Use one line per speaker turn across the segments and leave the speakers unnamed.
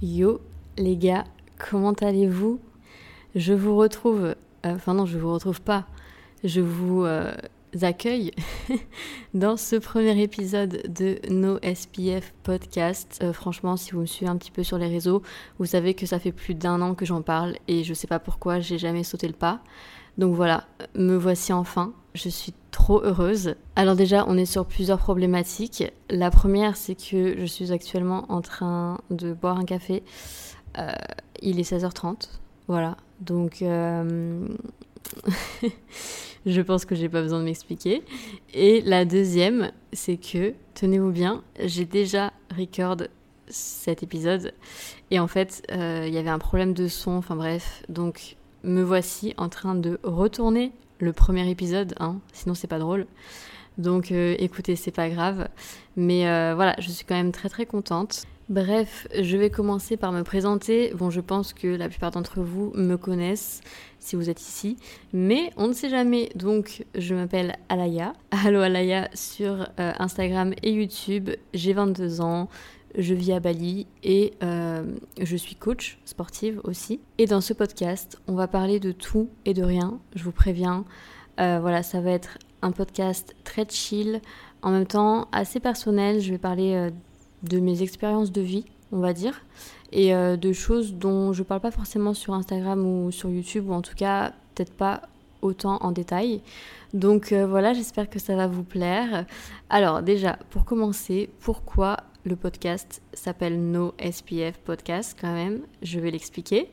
Yo les gars, comment allez-vous? Je vous retrouve, euh, enfin non, je vous retrouve pas, je vous euh, accueille dans ce premier épisode de No SPF podcast. Euh, franchement, si vous me suivez un petit peu sur les réseaux, vous savez que ça fait plus d'un an que j'en parle et je sais pas pourquoi j'ai jamais sauté le pas. Donc voilà, me voici enfin. Je suis trop heureuse. Alors déjà, on est sur plusieurs problématiques. La première, c'est que je suis actuellement en train de boire un café. Euh, il est 16h30. Voilà. Donc, euh, je pense que j'ai pas besoin de m'expliquer. Et la deuxième, c'est que, tenez-vous bien, j'ai déjà record cet épisode. Et en fait, euh, il y avait un problème de son. Enfin bref. Donc, me voici en train de retourner le premier épisode, hein, sinon c'est pas drôle. Donc euh, écoutez, c'est pas grave. Mais euh, voilà, je suis quand même très très contente. Bref, je vais commencer par me présenter. Bon, je pense que la plupart d'entre vous me connaissent si vous êtes ici, mais on ne sait jamais. Donc, je m'appelle Alaya. Allo Alaya sur euh, Instagram et YouTube. J'ai 22 ans je vis à Bali et euh, je suis coach sportive aussi. Et dans ce podcast, on va parler de tout et de rien, je vous préviens. Euh, voilà, ça va être un podcast très chill, en même temps assez personnel. Je vais parler euh, de mes expériences de vie, on va dire, et de choses dont je parle pas forcément sur Instagram ou sur YouTube, ou en tout cas peut-être pas autant en détail. Donc voilà, j'espère que ça va vous plaire. Alors déjà, pour commencer, pourquoi le podcast s'appelle No SPF Podcast quand même, je vais l'expliquer.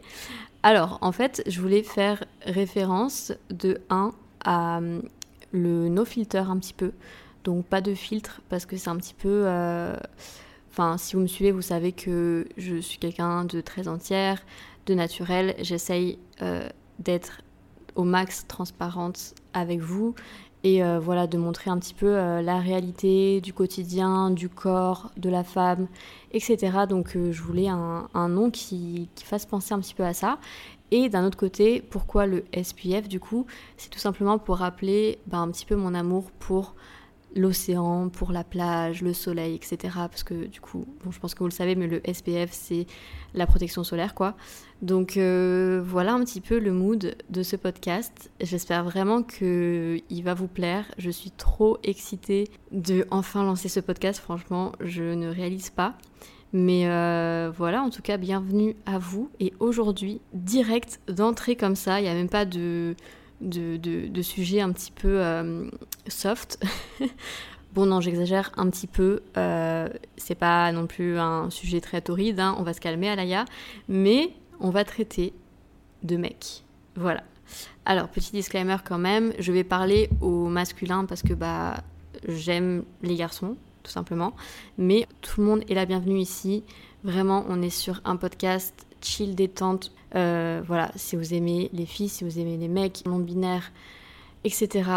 Alors, en fait, je voulais faire référence de 1 à hum, le no filter un petit peu. Donc pas de filtre parce que c'est un petit peu... Euh, enfin, si vous me suivez, vous savez que je suis quelqu'un de très entière, de naturel. J'essaye euh, d'être au max transparente avec vous et euh, voilà de montrer un petit peu euh, la réalité du quotidien, du corps, de la femme, etc. Donc euh, je voulais un, nom qui, fasse penser un petit peu à ça. Et d'un autre côté, pourquoi le SPF du coup? C'est tout simplement pour rappeler ben, un petit peu mon amour pour l'océan, pour la plage, le soleil, etc. Parce que du coup, je pense que vous le savez, mais le SPF, c'est la protection solaire, quoi. Donc euh, voilà un petit peu le mood de ce podcast. J'espère vraiment qu'il va vous plaire. Je suis trop excitée de enfin lancer ce podcast. Franchement, je ne réalise pas. Mais euh, voilà, en tout cas, bienvenue à vous. Et aujourd'hui, direct d'entrée comme ça, il n'y a même pas de de, sujets un petit peu euh, soft. bon, non, j'exagère un petit peu. Euh, c'est pas non plus un sujet très torride. Hein. On va se calmer, Alaya. Mais on va traiter de mecs. Voilà. Alors, petit disclaimer quand même. Je vais parler au masculin parce que bah, j'aime les garçons, tout simplement. Mais tout le monde est la bienvenue ici. Vraiment, on est sur un podcast chill, détente. Euh, voilà, si vous aimez les filles, si vous aimez les mecs, non binaires, etc.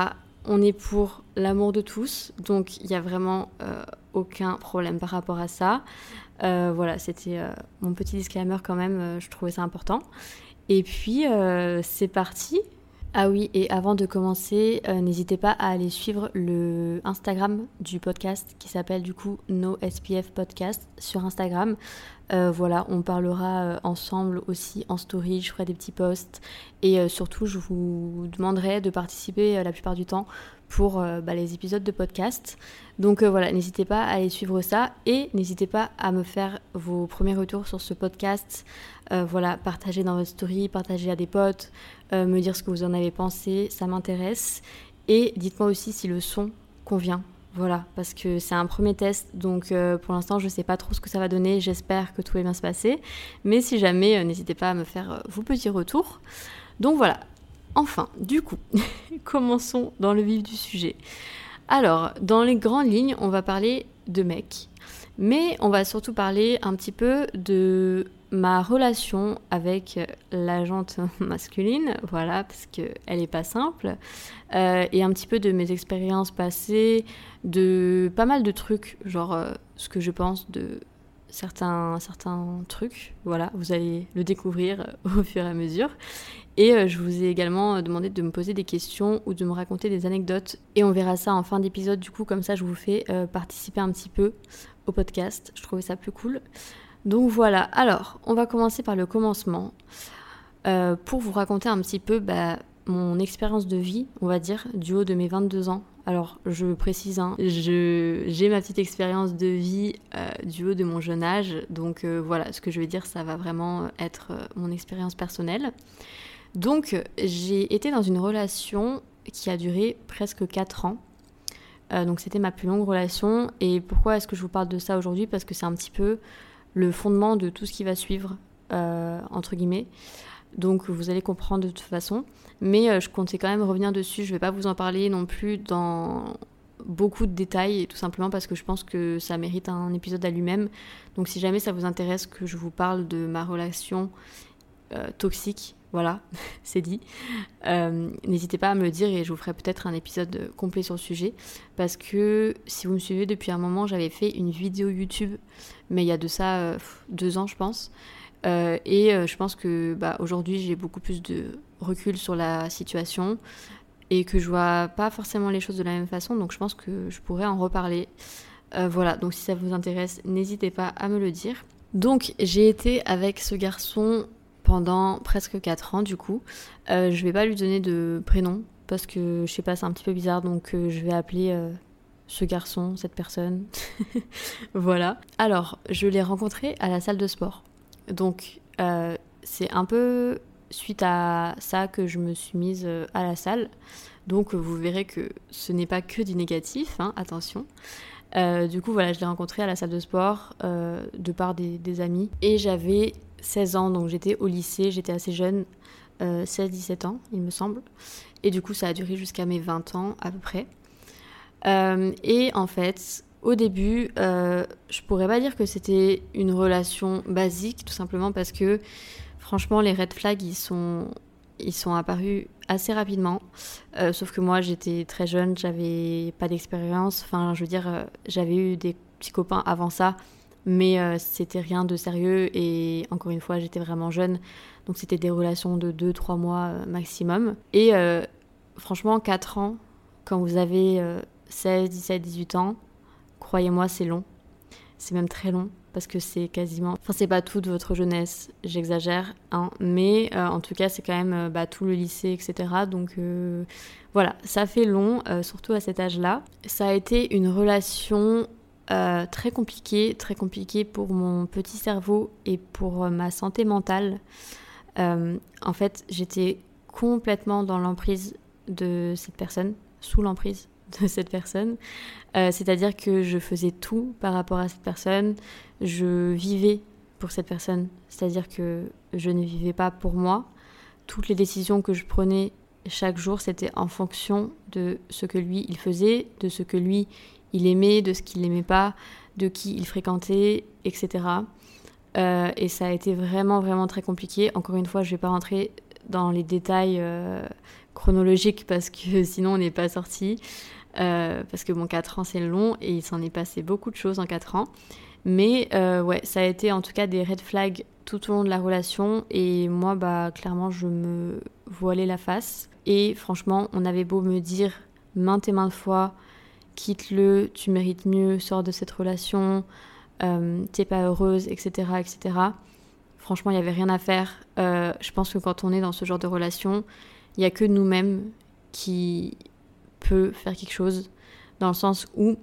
On est pour l'amour de tous, donc il n'y a vraiment euh, aucun problème par rapport à ça. Euh, voilà, c'était mon petit disclaimer quand même, je trouvais ça important. Et puis, c'est parti. Ah oui, et avant de commencer, n'hésitez pas à aller suivre le Instagram du podcast qui s'appelle du coup No SPF Podcast sur Instagram. Euh, voilà, on parlera euh, ensemble aussi en story, je ferai des petits posts et euh, surtout je vous demanderai de participer la plupart du temps pour bah, les épisodes de podcast. Donc voilà, n'hésitez pas à aller suivre ça et n'hésitez pas à me faire vos premiers retours sur ce podcast. Voilà, partagez dans votre story, partagez à des potes, me dire ce que vous en avez pensé, ça m'intéresse. Et dites-moi aussi si le son convient voilà, parce que c'est un premier test, donc euh, pour l'instant je ne sais pas trop ce que ça va donner, j'espère que tout va bien se passer, mais si jamais, euh, n'hésitez pas à me faire euh, vos petits retours. Donc voilà, enfin, du coup, commençons dans le vif du sujet. Alors, dans les grandes lignes, on va parler de mecs, Mais on va surtout parler un petit peu de ma relation avec l'agente masculine, voilà, parce qu'elle n'est pas simple, euh, et un petit peu de mes expériences passées, de pas mal de trucs, genre euh, ce que je pense de certains, certains trucs, voilà, vous allez le découvrir au fur et à mesure. Et euh, je vous ai également demandé de me poser des questions ou de me raconter des anecdotes, et on verra ça en fin d'épisode, du coup, comme ça je vous fais participer un petit peu au podcast, je trouvais ça plus cool. Donc voilà, alors on va commencer par le commencement euh, pour vous raconter un petit peu bah, mon expérience de vie, on va dire, du haut de mes 22 ans. Alors je précise, hein, j'ai ma petite expérience de vie euh, du haut de mon jeune âge, donc euh, voilà, ce que je vais dire, ça va vraiment être mon expérience personnelle. Donc j'ai été dans une relation qui a duré presque 4 ans. donc c'était ma plus longue relation. Et pourquoi est-ce que je vous parle de ça aujourd'hui? Parce que c'est un petit peu le fondement de tout ce qui va suivre, euh, entre guillemets. Donc vous allez comprendre de toute façon. Mais euh, je comptais quand même revenir dessus. Je ne vais pas vous en parler non plus dans beaucoup de détails, tout simplement parce que je pense que ça mérite un épisode à lui-même. Donc si jamais ça vous intéresse que je vous parle de ma relation euh, toxique, voilà, c'est dit. Euh, n'hésitez pas à me le dire et je vous ferai peut-être un épisode complet sur le sujet. Parce que si vous me suivez depuis un moment, j'avais fait une vidéo YouTube, mais il y a de ça euh, deux ans, je pense. Euh, et je pense que bah, aujourd'hui, j'ai beaucoup plus de recul sur la situation et que je vois pas forcément les choses de la même façon. Donc je pense que je pourrais en reparler. voilà, donc si ça vous intéresse, n'hésitez pas à me le dire. Donc j'ai été avec ce garçon pendant presque 4 ans du coup. Euh, je vais pas lui donner de prénom parce que je sais pas, c'est un petit peu bizarre donc euh, je vais appeler euh, ce garçon, cette personne. voilà. Alors, je l'ai rencontré à la salle de sport. Donc, c'est un peu suite à ça que je me suis mise à la salle. Donc, vous verrez que ce n'est pas que du négatif, hein, attention. du coup, voilà, je l'ai rencontré à la salle de sport de par des, des amis. Et j'avais 16 ans, donc j'étais au lycée, j'étais assez jeune, 16-17 euh, ans, il me semble. Et du coup, ça a duré jusqu'à mes 20 ans à peu près. Euh, et en fait, au début, euh, je pourrais pas dire que c'était une relation basique, tout simplement parce que franchement, les red flags, ils sont, ils sont apparus assez rapidement. sauf que moi, j'étais très jeune, j'avais pas d'expérience. Enfin, je veux dire, j'avais eu des petits copains avant ça mais euh, c'était rien de sérieux et encore une fois j'étais vraiment jeune. Donc c'était des relations de 2-3 mois euh, maximum. Et euh, franchement 4 ans quand vous avez 16, 17, 18 ans croyez-moi c'est long. C'est même très long parce que c'est quasiment enfin c'est pas toute votre jeunesse j'exagère hein, mais en tout cas c'est quand même bah, tout le lycée etc donc voilà ça fait long surtout à cet âge là ça a été une relation euh, très compliqué, très compliqué pour mon petit cerveau et pour euh, ma santé mentale. Euh, en fait, j'étais complètement dans l'emprise de cette personne, sous l'emprise de cette personne. C'est-à-dire que je faisais tout par rapport à cette personne, je vivais pour cette personne, c'est-à-dire que je ne vivais pas pour moi. Toutes les décisions que je prenais chaque jour, c'était en fonction de ce que lui, il faisait, de ce que lui, il aimait, de ce qu'il n'aimait pas, de qui il fréquentait, etc. Euh, et ça a été vraiment, vraiment très compliqué. Encore une fois, je ne vais pas rentrer dans les détails euh, chronologiques parce que sinon on n'est pas sorti. Euh, parce que bon, 4 ans c'est long et il s'en est passé beaucoup de choses en 4 ans. Mais ouais, ça a été en tout cas des red flags tout au long de la relation et moi, bah clairement, je me voilais la face. Et franchement, on avait beau me dire maintes et maintes fois quitte-le, tu mérites mieux, sors de cette relation, euh, t'es pas heureuse, etc., etc. Franchement, il n'y avait rien à faire. Euh, je pense que quand on est dans ce genre de relation, il n'y a que nous-mêmes qui peut faire quelque chose, dans le sens où,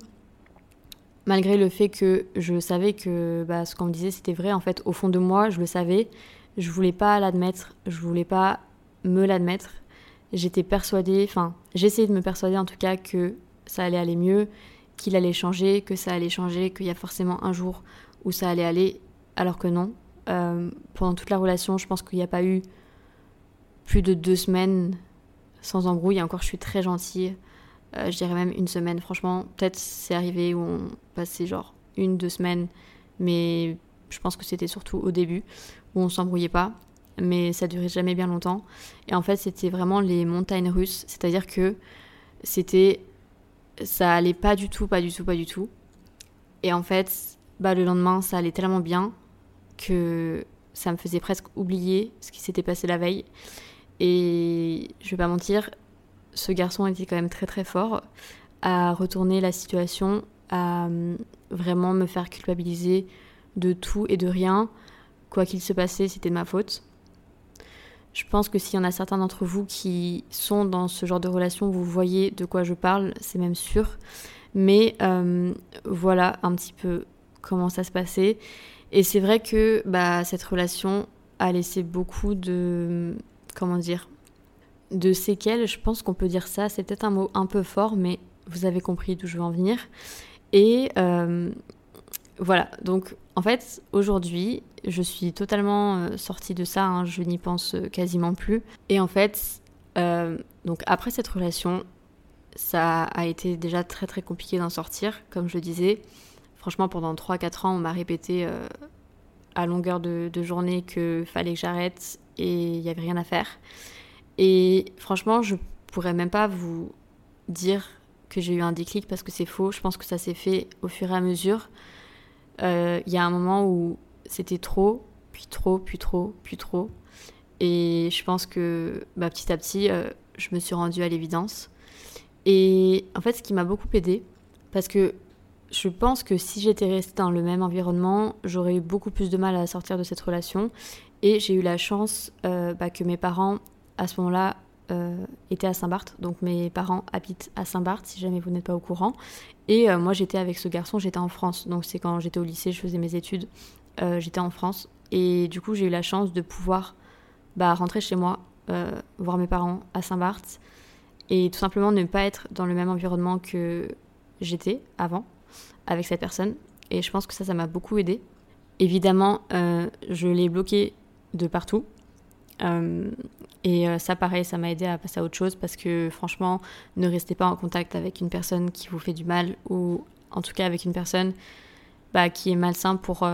malgré le fait que je savais que bah, ce qu'on me disait c'était vrai, en fait, au fond de moi, je le savais, je voulais pas l'admettre, je voulais pas me l'admettre. J'étais persuadée, enfin, j'essayais de me persuader en tout cas que ça allait aller mieux, qu'il allait changer, que ça allait changer, qu'il y a forcément un jour où ça allait aller, alors que non. Euh, pendant toute la relation, je pense qu'il n'y a pas eu plus de deux semaines sans embrouille. Et encore, je suis très gentille. Euh, je dirais même une semaine. Franchement, peut-être c'est arrivé où on passait genre une, deux semaines, mais je pense que c'était surtout au début où on s'embrouillait pas, mais ça durait jamais bien longtemps. Et en fait, c'était vraiment les montagnes russes, c'est-à-dire que c'était ça allait pas du tout, pas du tout, pas du tout. Et en fait, bah le lendemain, ça allait tellement bien que ça me faisait presque oublier ce qui s'était passé la veille. Et je vais pas mentir, ce garçon était quand même très très fort à retourner la situation, à hum, vraiment me faire culpabiliser de tout et de rien. Quoi qu'il se passait, c'était de ma faute. Je pense que s'il y en a certains d'entre vous qui sont dans ce genre de relation, vous voyez de quoi je parle, c'est même sûr. Mais hum, voilà un petit peu comment ça se passait. Et c'est vrai que bah, cette relation a laissé beaucoup de. Comment dire De séquelles, je pense qu'on peut dire ça. C'est peut-être un mot un peu fort, mais vous avez compris d'où je veux en venir. Et euh, voilà, donc en fait, aujourd'hui, je suis totalement euh, sortie de ça, hein, je n'y pense quasiment plus. Et en fait, euh, donc après cette relation, ça a été déjà très très compliqué d'en sortir, comme je disais. Franchement, pendant 3-4 ans, on m'a répété à longueur de, journée qu'il fallait que j'arrête et il n'y avait rien à faire. Et franchement, je pourrais même pas vous dire que j'ai eu un déclic parce que c'est faux. Je pense que ça s'est fait au fur et à mesure. Euh, il y a un moment où c'était trop, puis trop, puis trop, puis trop. Et je pense que bah, petit à petit, euh, je me suis rendue à l'évidence. Et en fait, ce qui m'a beaucoup aidé, parce que je pense que si j'étais restée dans le même environnement, j'aurais eu beaucoup plus de mal à sortir de cette relation. Et j'ai eu la chance euh, bah, que mes parents, à ce moment-là, euh, étaient à Saint-Barth. Donc mes parents habitent à Saint-Barth, si jamais vous n'êtes pas au courant. Et moi, j'étais avec ce garçon, j'étais en France. Donc c'est quand j'étais au lycée, je faisais mes études, j'étais en France. Et du coup, j'ai eu la chance de pouvoir bah, rentrer chez moi, voir mes parents à Saint-Barth. Et tout simplement ne pas être dans le même environnement que j'étais avant avec cette personne. Et je pense que ça, ça m'a beaucoup aidé. Évidemment, euh, je l'ai bloqué de partout. Euh, et euh, ça, pareil, ça m'a aidé à passer à autre chose parce que franchement, ne restez pas en contact avec une personne qui vous fait du mal ou en tout cas avec une personne bah, qui est malsain pour,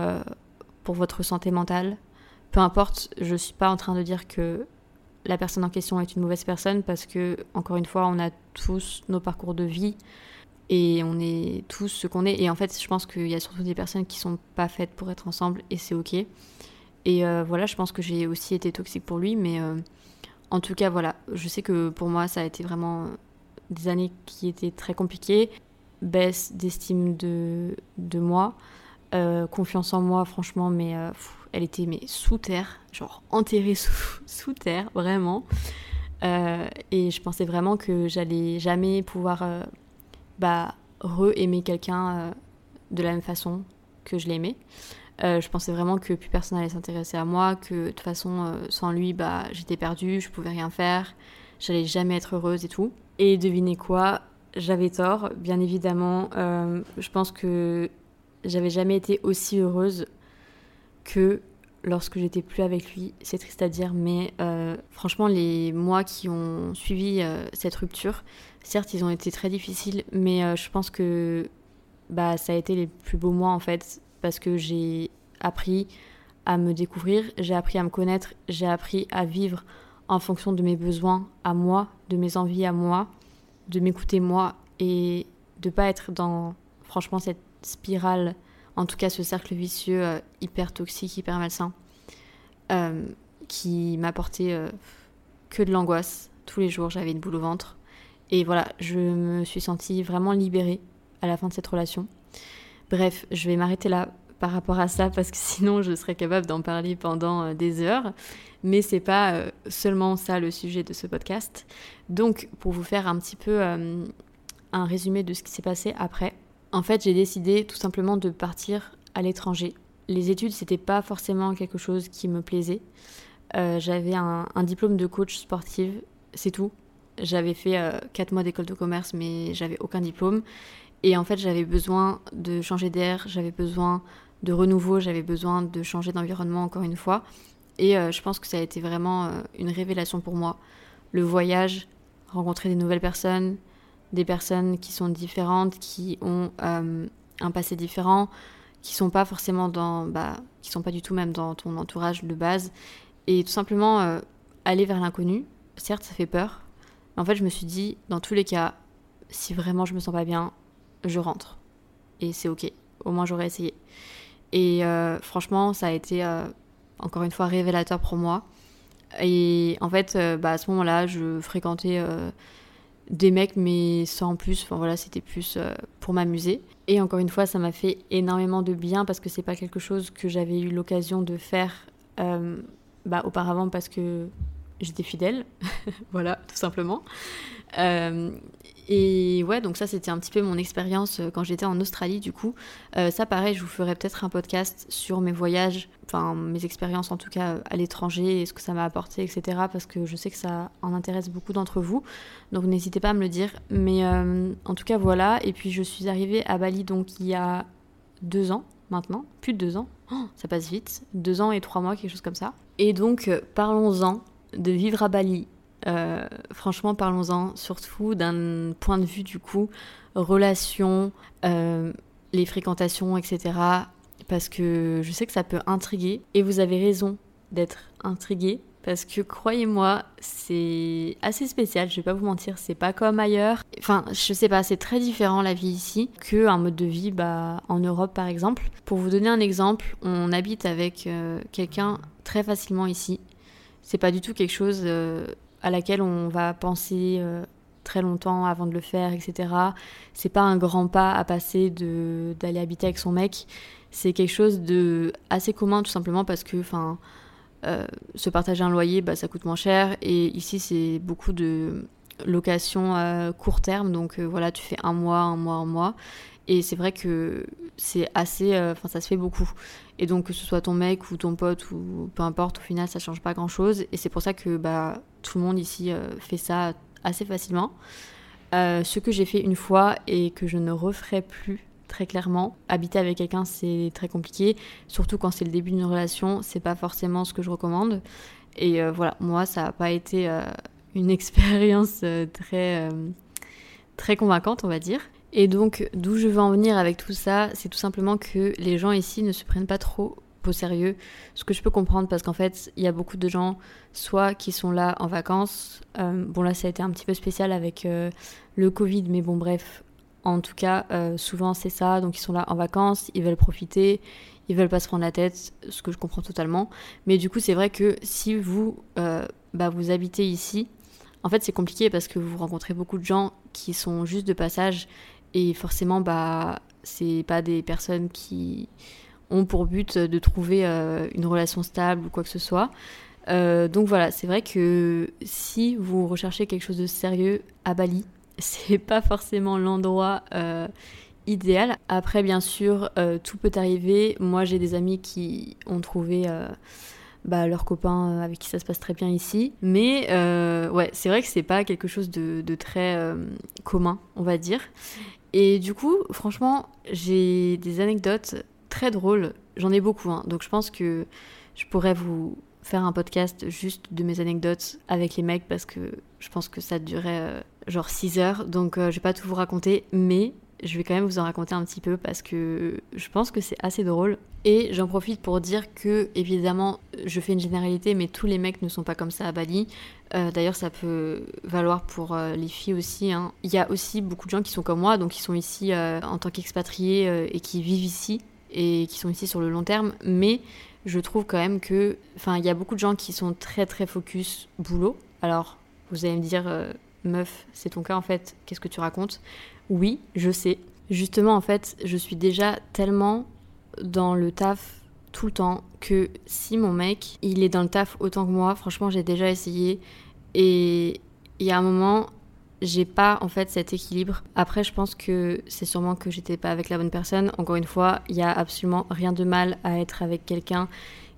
pour votre santé mentale. Peu importe, je suis pas en train de dire que la personne en question est une mauvaise personne parce que, encore une fois, on a tous nos parcours de vie et on est tous ce qu'on est. Et en fait, je pense qu'il y a surtout des personnes qui sont pas faites pour être ensemble et c'est ok. Et euh, voilà, je pense que j'ai aussi été toxique pour lui, mais euh, en tout cas, voilà, je sais que pour moi, ça a été vraiment des années qui étaient très compliquées. Baisse d'estime de, de moi, euh, confiance en moi, franchement, mais elle était mais sous terre, genre enterrée sous, sous terre, vraiment. et je pensais vraiment que j'allais jamais pouvoir bah, re-aimer quelqu'un euh, de la même façon que je l'aimais. Euh, je pensais vraiment que plus personne allait s'intéresser à moi, que de toute façon, euh, sans lui, bah, j'étais perdue, je pouvais rien faire, j'allais jamais être heureuse et tout. Et devinez quoi, j'avais tort, bien évidemment. je pense que j'avais jamais été aussi heureuse que lorsque j'étais plus avec lui. C'est triste à dire, mais franchement, les mois qui ont suivi cette rupture, Certes, ils ont été très difficiles, mais euh, je pense que bah, ça a été les plus beaux mois en fait, parce que j'ai appris à me découvrir, j'ai appris à me connaître, j'ai appris à vivre en fonction de mes besoins à moi, de mes envies à moi, de m'écouter moi et de pas être dans franchement cette spirale, en tout cas ce cercle vicieux euh, hyper toxique, hyper malsain, euh, qui m'apportait que de l'angoisse. Tous les jours, j'avais une boule au ventre. Et voilà, je me suis sentie vraiment libérée à la fin de cette relation. Bref, je vais m'arrêter là par rapport à ça parce que sinon je serais capable d'en parler pendant euh, des heures. Mais c'est pas euh, seulement ça le sujet de ce podcast. Donc, pour vous faire un petit peu euh, un résumé de ce qui s'est passé après, en fait, j'ai décidé tout simplement de partir à l'étranger. Les études, c'était pas forcément quelque chose qui me plaisait. J'avais un, diplôme de coach sportive, c'est tout. J'avais fait 4 euh, mois d'école de commerce, mais j'avais aucun diplôme. Et en fait, j'avais besoin de changer d'air, j'avais besoin de renouveau, j'avais besoin de changer d'environnement encore une fois. Et euh, je pense que ça a été vraiment euh, une révélation pour moi. Le voyage, rencontrer des nouvelles personnes, des personnes qui sont différentes, qui ont un passé différent, qui sont pas forcément dans, bah, qui sont pas du tout même dans ton entourage de base, et tout simplement euh, aller vers l'inconnu. Certes, ça fait peur, mais en fait, je me suis dit, dans tous les cas, si vraiment je me sens pas bien, je rentre, et c'est ok. Au moins, j'aurais essayé. Et euh, franchement, ça a été euh, encore une fois révélateur pour moi. Et en fait, bah, à ce moment-là, je fréquentais des mecs, mais sans plus. Enfin voilà, c'était plus pour m'amuser. Et encore une fois, ça m'a fait énormément de bien parce que c'est pas quelque chose que j'avais eu l'occasion de faire euh, bah, auparavant parce que j'étais fidèle. voilà, tout simplement. Euh, et ouais, donc ça, c'était un petit peu mon expérience euh, quand j'étais en Australie, du coup. Euh, ça, pareil, je vous ferai peut-être un podcast sur mes voyages, enfin, mes expériences en tout cas à l'étranger et ce que ça m'a apporté, etc. Parce que je sais que ça en intéresse beaucoup d'entre vous. Donc n'hésitez pas à me le dire. Mais en tout cas, voilà. Et puis, je suis arrivée à Bali, donc il y a deux ans maintenant, plus de deux ans. Oh, ça passe vite. Deux ans et trois mois, quelque chose comme ça. Et donc, parlons-en de vivre à Bali euh, franchement, parlons-en surtout d'un point de vue du coup relation, euh, les fréquentations, etc. Parce que je sais que ça peut intriguer et vous avez raison d'être intrigué parce que croyez-moi, c'est assez spécial, je vais pas vous mentir, c'est pas comme ailleurs. Enfin, je sais pas, c'est très différent la vie ici que un mode de vie bah, en Europe par exemple. Pour vous donner un exemple, on habite avec euh, quelqu'un très facilement ici. C'est pas du tout quelque chose à laquelle on va penser euh, très longtemps avant de le faire, etc. C'est pas un grand pas à passer de d'aller habiter avec son mec. C'est quelque chose de assez commun tout simplement parce que, enfin, euh, se partager un loyer, bah, ça coûte moins cher. Et ici, c'est beaucoup de location à court terme. Donc voilà, tu fais un mois, un mois, un mois. Et c'est vrai que c'est assez. Euh, enfin, ça se fait beaucoup. Et donc, que ce soit ton mec ou ton pote ou peu importe, au final, ça change pas grand chose. Et c'est pour ça que bah, tout le monde ici euh, fait ça assez facilement. Euh, ce que j'ai fait une fois et que je ne referai plus très clairement. Habiter avec quelqu'un, c'est très compliqué, surtout quand c'est le début d'une relation, c'est pas forcément ce que je recommande. Et voilà, moi, ça n'a pas été une expérience très, très convaincante, on va dire. Et donc, d'où je veux en venir avec tout ça, c'est tout simplement que les gens ici ne se prennent pas trop au sérieux. Ce que je peux comprendre parce qu'en fait, il y a beaucoup de gens, soit qui sont là en vacances. Euh, bon, là, ça a été un petit peu spécial avec euh, le Covid, mais bon, bref. En tout cas, euh, souvent c'est ça. Donc, ils sont là en vacances, ils veulent profiter, ils veulent pas se prendre la tête, ce que je comprends totalement. Mais du coup, c'est vrai que si vous, bah, vous habitez ici, en fait, c'est compliqué parce que vous rencontrez beaucoup de gens qui sont juste de passage et forcément, bah, c'est pas des personnes qui ont pour but de trouver euh, une relation stable ou quoi que ce soit. Euh, donc voilà, c'est vrai que si vous recherchez quelque chose de sérieux à Bali, c'est pas forcément l'endroit euh, idéal. Après, bien sûr, tout peut arriver. Moi, j'ai des amis qui ont trouvé bah, leurs copains avec qui ça se passe très bien ici. Mais ouais, c'est vrai que c'est pas quelque chose de, de très commun, on va dire. Et du coup, franchement, j'ai des anecdotes très drôles. J'en ai beaucoup, hein. donc je pense que je pourrais vous faire un podcast juste de mes anecdotes avec les mecs parce que je pense que ça durait euh, genre 6 heures. Donc euh, je vais pas tout vous raconter, mais je vais quand même vous en raconter un petit peu parce que je pense que c'est assez drôle. Et j'en profite pour dire que, évidemment, je fais une généralité, mais tous les mecs ne sont pas comme ça à Bali. Euh, d'ailleurs, ça peut valoir pour euh, les filles aussi. Hein. Il y a aussi beaucoup de gens qui sont comme moi, donc qui sont ici euh, en tant qu'expatriés et qui vivent ici et qui sont ici sur le long terme. Mais je trouve quand même que, enfin, il y a beaucoup de gens qui sont très très focus boulot. Alors, vous allez me dire, meuf, c'est ton cas en fait. Qu'est-ce que tu racontes? Oui, je sais. Justement, en fait, je suis déjà tellement dans le taf tout le temps que si mon mec, il est dans le taf autant que moi, franchement, j'ai déjà essayé. Et il y a un moment, j'ai pas en fait cet équilibre. Après, je pense que c'est sûrement que j'étais pas avec la bonne personne. Encore une fois, il y a absolument rien de mal à être avec quelqu'un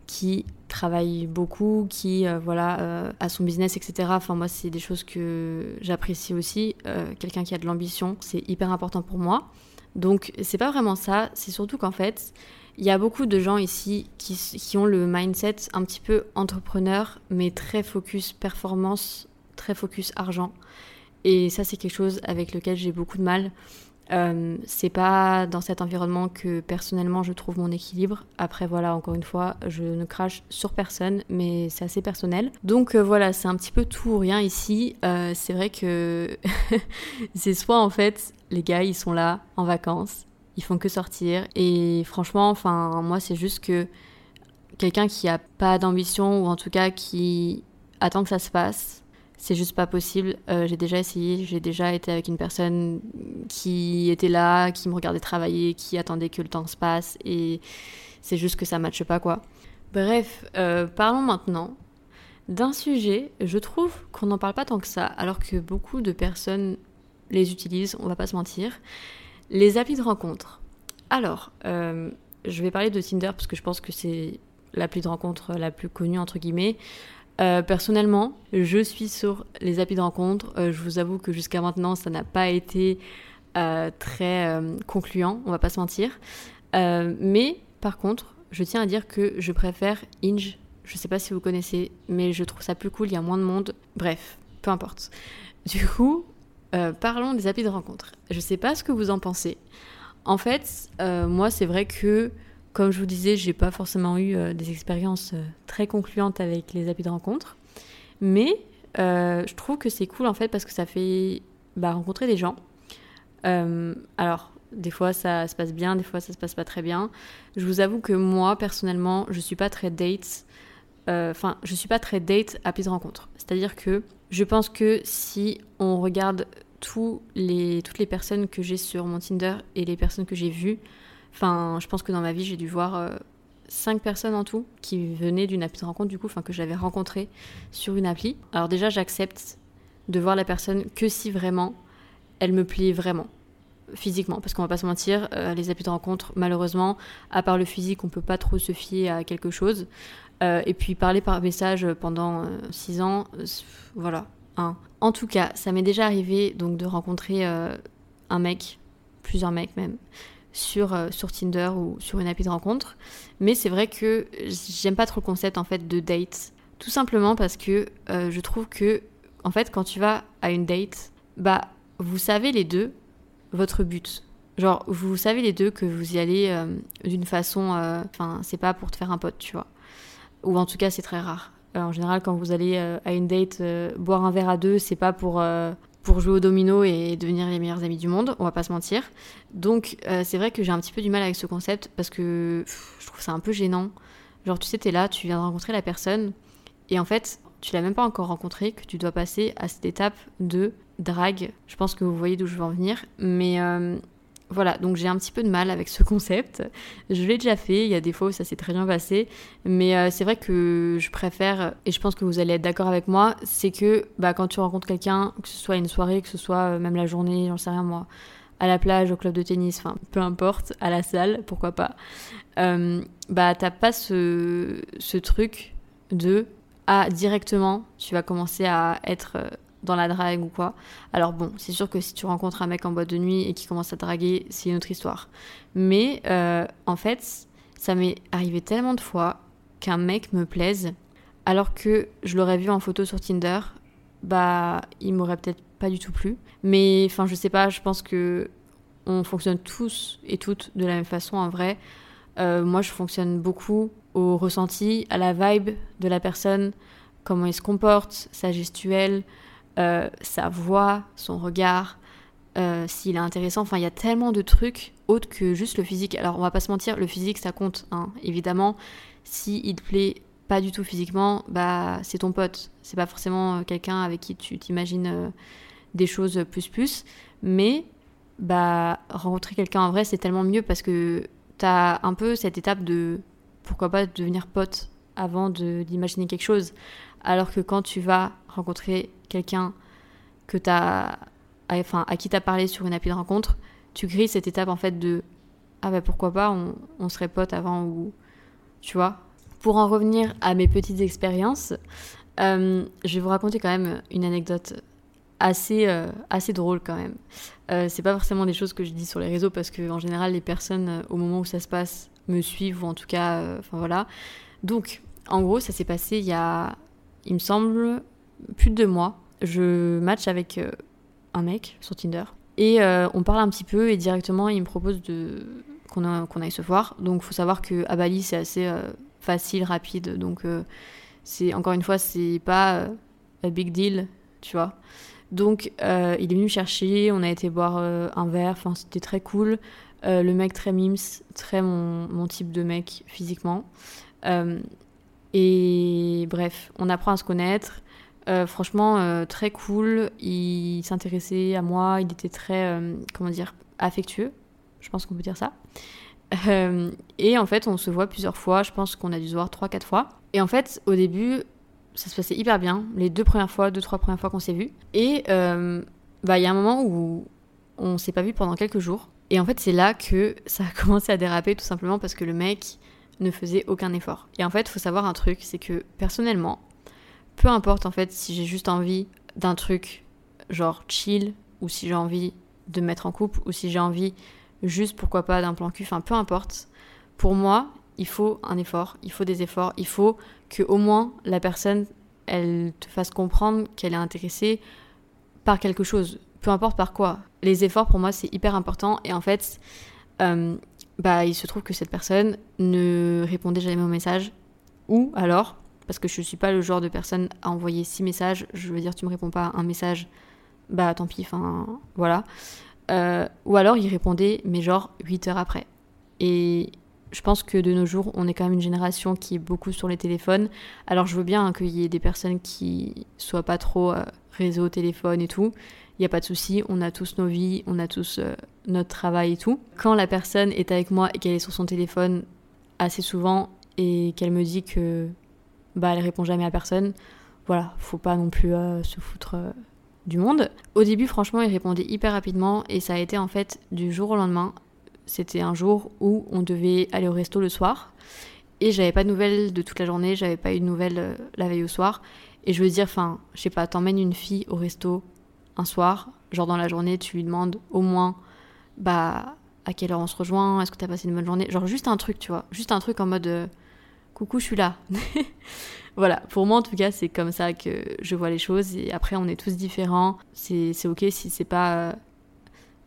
qui travaille beaucoup, qui euh, voilà euh, a son business, etc. Enfin moi c'est des choses que j'apprécie aussi. Euh, quelqu'un qui a de l'ambition, c'est hyper important pour moi. Donc c'est pas vraiment ça. C'est surtout qu'en fait il y a beaucoup de gens ici qui, ont le mindset un petit peu entrepreneur, mais très focus performance, très focus argent. Et ça c'est quelque chose avec lequel j'ai beaucoup de mal. Euh, c'est pas dans cet environnement que personnellement je trouve mon équilibre. Après voilà, encore une fois, je ne crache sur personne, mais c'est assez personnel. Donc euh, voilà, c'est un petit peu tout ou rien ici. Euh, c'est vrai que c'est soit en fait les gars ils sont là en vacances, ils font que sortir et franchement, enfin moi c'est juste que quelqu'un qui a pas d'ambition ou en tout cas qui attend que ça se passe c'est juste pas possible. Euh, j'ai déjà essayé, j'ai déjà été avec une personne qui était là, qui me regardait travailler, qui attendait que le temps se passe, et c'est juste que ça matche pas quoi. Bref, euh, parlons maintenant d'un sujet, je trouve qu'on n'en parle pas tant que ça, alors que beaucoup de personnes les utilisent, on va pas se mentir. Les applis de rencontre. Alors, euh, je vais parler de Tinder parce que je pense que c'est l'appli de rencontre la plus connue entre guillemets. Euh, personnellement, je suis sur les applis de rencontre. Euh, je vous avoue que jusqu'à maintenant, ça n'a pas été très concluant, on va pas se mentir. mais par contre, je tiens à dire que je préfère Inge. Je sais pas si vous connaissez, mais je trouve ça plus cool, il y a moins de monde. Bref, peu importe. Du coup, parlons des applis de rencontre. Je sais pas ce que vous en pensez. En fait, moi, c'est vrai que comme je vous disais, j'ai pas forcément eu euh, des expériences euh, très concluantes avec les applis de rencontre, mais euh, je trouve que c'est cool en fait parce que ça fait bah, rencontrer des gens. alors, des fois ça se passe bien, des fois ça se passe pas très bien. Je vous avoue que moi personnellement, je suis pas très date. Enfin, je suis pas très date appli de rencontre. C'est-à-dire que je pense que si on regarde toutes les personnes que j'ai sur mon Tinder et les personnes que j'ai vues, Enfin, je pense que dans ma vie, j'ai dû voir euh, cinq personnes en tout qui venaient d'une appli de rencontre, du coup, enfin, que j'avais rencontré sur une appli. Alors, déjà, j'accepte de voir la personne que si vraiment elle me plaît vraiment physiquement parce qu'on va pas se mentir euh, les applis de rencontre malheureusement à part le physique on peut pas trop se fier à quelque chose euh, et puis parler par message pendant six ans voilà hein. en tout cas ça m'est déjà arrivé donc de rencontrer un mec plusieurs mecs même sur, euh, sur Tinder ou sur une appli de rencontre. Mais c'est vrai que j'aime pas trop le concept en fait de date. Tout simplement parce que euh, je trouve que en fait quand tu vas à une date, bah vous savez les deux votre but. Genre vous savez les deux que vous y allez euh, d'une façon, enfin c'est pas pour te faire un pote, tu vois. Ou en tout cas c'est très rare. en général quand vous allez à une date boire un verre à deux, c'est pas pour pour jouer au domino et devenir les meilleurs amis du monde, on va pas se mentir. Donc euh, c'est vrai que j'ai un petit peu du mal avec ce concept parce que je trouve ça un peu gênant. Genre tu sais, t'es là, tu viens de rencontrer la personne et en fait, tu l'as même pas encore rencontré, que tu dois passer à cette étape de drague. Je pense que vous voyez d'où je veux en venir. Mais euh, voilà, donc j'ai un petit peu de mal avec ce concept. Je l'ai déjà fait, il y a des fois où ça s'est très bien passé, mais euh, c'est vrai que je préfère, et je pense que vous allez être d'accord avec moi, c'est que bah, quand tu rencontres quelqu'un, que ce soit une soirée, que ce soit euh, même la journée, j'en sais rien moi, à la plage, au club de tennis, enfin peu importe, à la salle, pourquoi pas, euh, bah t'as pas ce, ce truc de ah directement tu vas commencer à être dans la drague ou quoi. Alors bon, c'est sûr que si tu rencontres un mec en boîte de nuit et qui commence à draguer, c'est une autre histoire. Mais euh, en fait, ça m'est arrivé tellement de fois qu'un mec me plaise, alors que je l'aurais vu en photo sur Tinder, bah il m'aurait peut-être pas du tout plu. Mais enfin, je sais pas, je pense que on fonctionne tous et toutes de la même façon en vrai. Euh, moi, je fonctionne beaucoup au ressenti, à la vibe de la personne, comment il se comporte, sa gestuelle, euh, sa voix, son regard, euh, s'il est intéressant. Enfin, il y a tellement de trucs autres que juste le physique. Alors, on va pas se mentir, le physique, ça compte, hein, évidemment. Si il te plaît pas du tout physiquement, bah, c'est ton pote. C'est pas forcément euh, quelqu'un avec qui tu t'imagines des choses plus plus. Mais, bah, rencontrer quelqu'un en vrai, c'est tellement mieux parce que t'as un peu cette étape de pourquoi pas devenir pote avant d'imaginer quelque chose. Alors que quand tu vas rencontrer quelqu'un que t'as, enfin, à qui tu as parlé sur une appli de rencontre, tu grilles cette étape en fait de ah bah pourquoi pas, on, on serait potes avant ou tu vois. Pour en revenir à mes petites expériences, euh, je vais vous raconter quand même une anecdote assez, euh, assez drôle quand même. Euh, c'est pas forcément des choses que je dis sur les réseaux parce que en général les personnes au moment où ça se passe me suivent ou en tout cas, enfin voilà. Donc en gros ça s'est passé il y a, il me semble, plus de deux mois, je match avec euh, un mec sur Tinder. Et euh, on parle un petit peu et directement il me propose de qu'on qu'on aille se voir. Donc faut savoir que à Bali c'est assez euh, facile, rapide. Donc c'est encore une fois c'est pas un big deal, tu vois. Donc il est venu me chercher, on a été boire un verre, enfin c'était très cool. Le mec très mims, très mon, type de mec physiquement. Et bref, on apprend à se connaître. Euh, franchement, euh, très cool. Il s'intéressait à moi. Il était très, euh, comment dire, affectueux. Je pense qu'on peut dire ça. Et en fait, on se voit plusieurs fois. Je pense qu'on a dû se voir 3-4 fois. Et en fait, au début, ça se passait hyper bien. Les deux premières fois, deux, trois premières fois qu'on s'est vus. Et bah, il y a un moment où on s'est pas vu pendant quelques jours. Et en fait, c'est là que ça a commencé à déraper, tout simplement parce que le mec ne faisait aucun effort. Et en fait, il faut savoir un truc, c'est que personnellement, peu importe en fait si j'ai juste envie d'un truc genre chill, ou si j'ai envie de me mettre en couple, ou si j'ai envie juste pourquoi pas d'un plan cul, enfin peu importe. Pour moi, il faut un effort, il faut des efforts, il faut que au moins la personne elle te fasse comprendre qu'elle est intéressée par quelque chose, peu importe par quoi. Les efforts pour moi c'est hyper important et en fait, euh, bah il se trouve que cette personne ne répondait jamais aux messages ou alors parce que je suis pas le genre de personne à envoyer six messages, je veux dire tu me réponds pas un message, bah tant pis, enfin voilà. Euh, ou alors il répondait mais genre 8 heures après. Et je pense que de nos jours, on est quand même une génération qui est beaucoup sur les téléphones. Alors je veux bien hein, qu'il y ait des personnes qui soient pas trop euh, réseau, téléphone et tout. Il n'y a pas de souci, on a tous nos vies, on a tous euh, notre travail et tout. Quand la personne est avec moi et qu'elle est sur son téléphone assez souvent et qu'elle me dit que bah elle répond jamais à personne, voilà, faut pas non plus euh, se foutre euh, du monde. Au début, franchement, il répondait hyper rapidement et ça a été en fait du jour au lendemain. C'était un jour où on devait aller au resto le soir et j'avais pas de nouvelles de toute la journée, j'avais pas eu de nouvelles euh, la veille au soir. Et je veux dire, enfin, je sais pas, t'emmènes une fille au resto un soir, genre dans la journée, tu lui demandes au moins, bah, à quelle heure on se rejoint, est-ce que t'as passé une bonne journée, genre juste un truc, tu vois, juste un truc en mode, coucou, je suis là. voilà, pour moi en tout cas, c'est comme ça que je vois les choses. Et après, on est tous différents. C'est ok si c'est pas euh,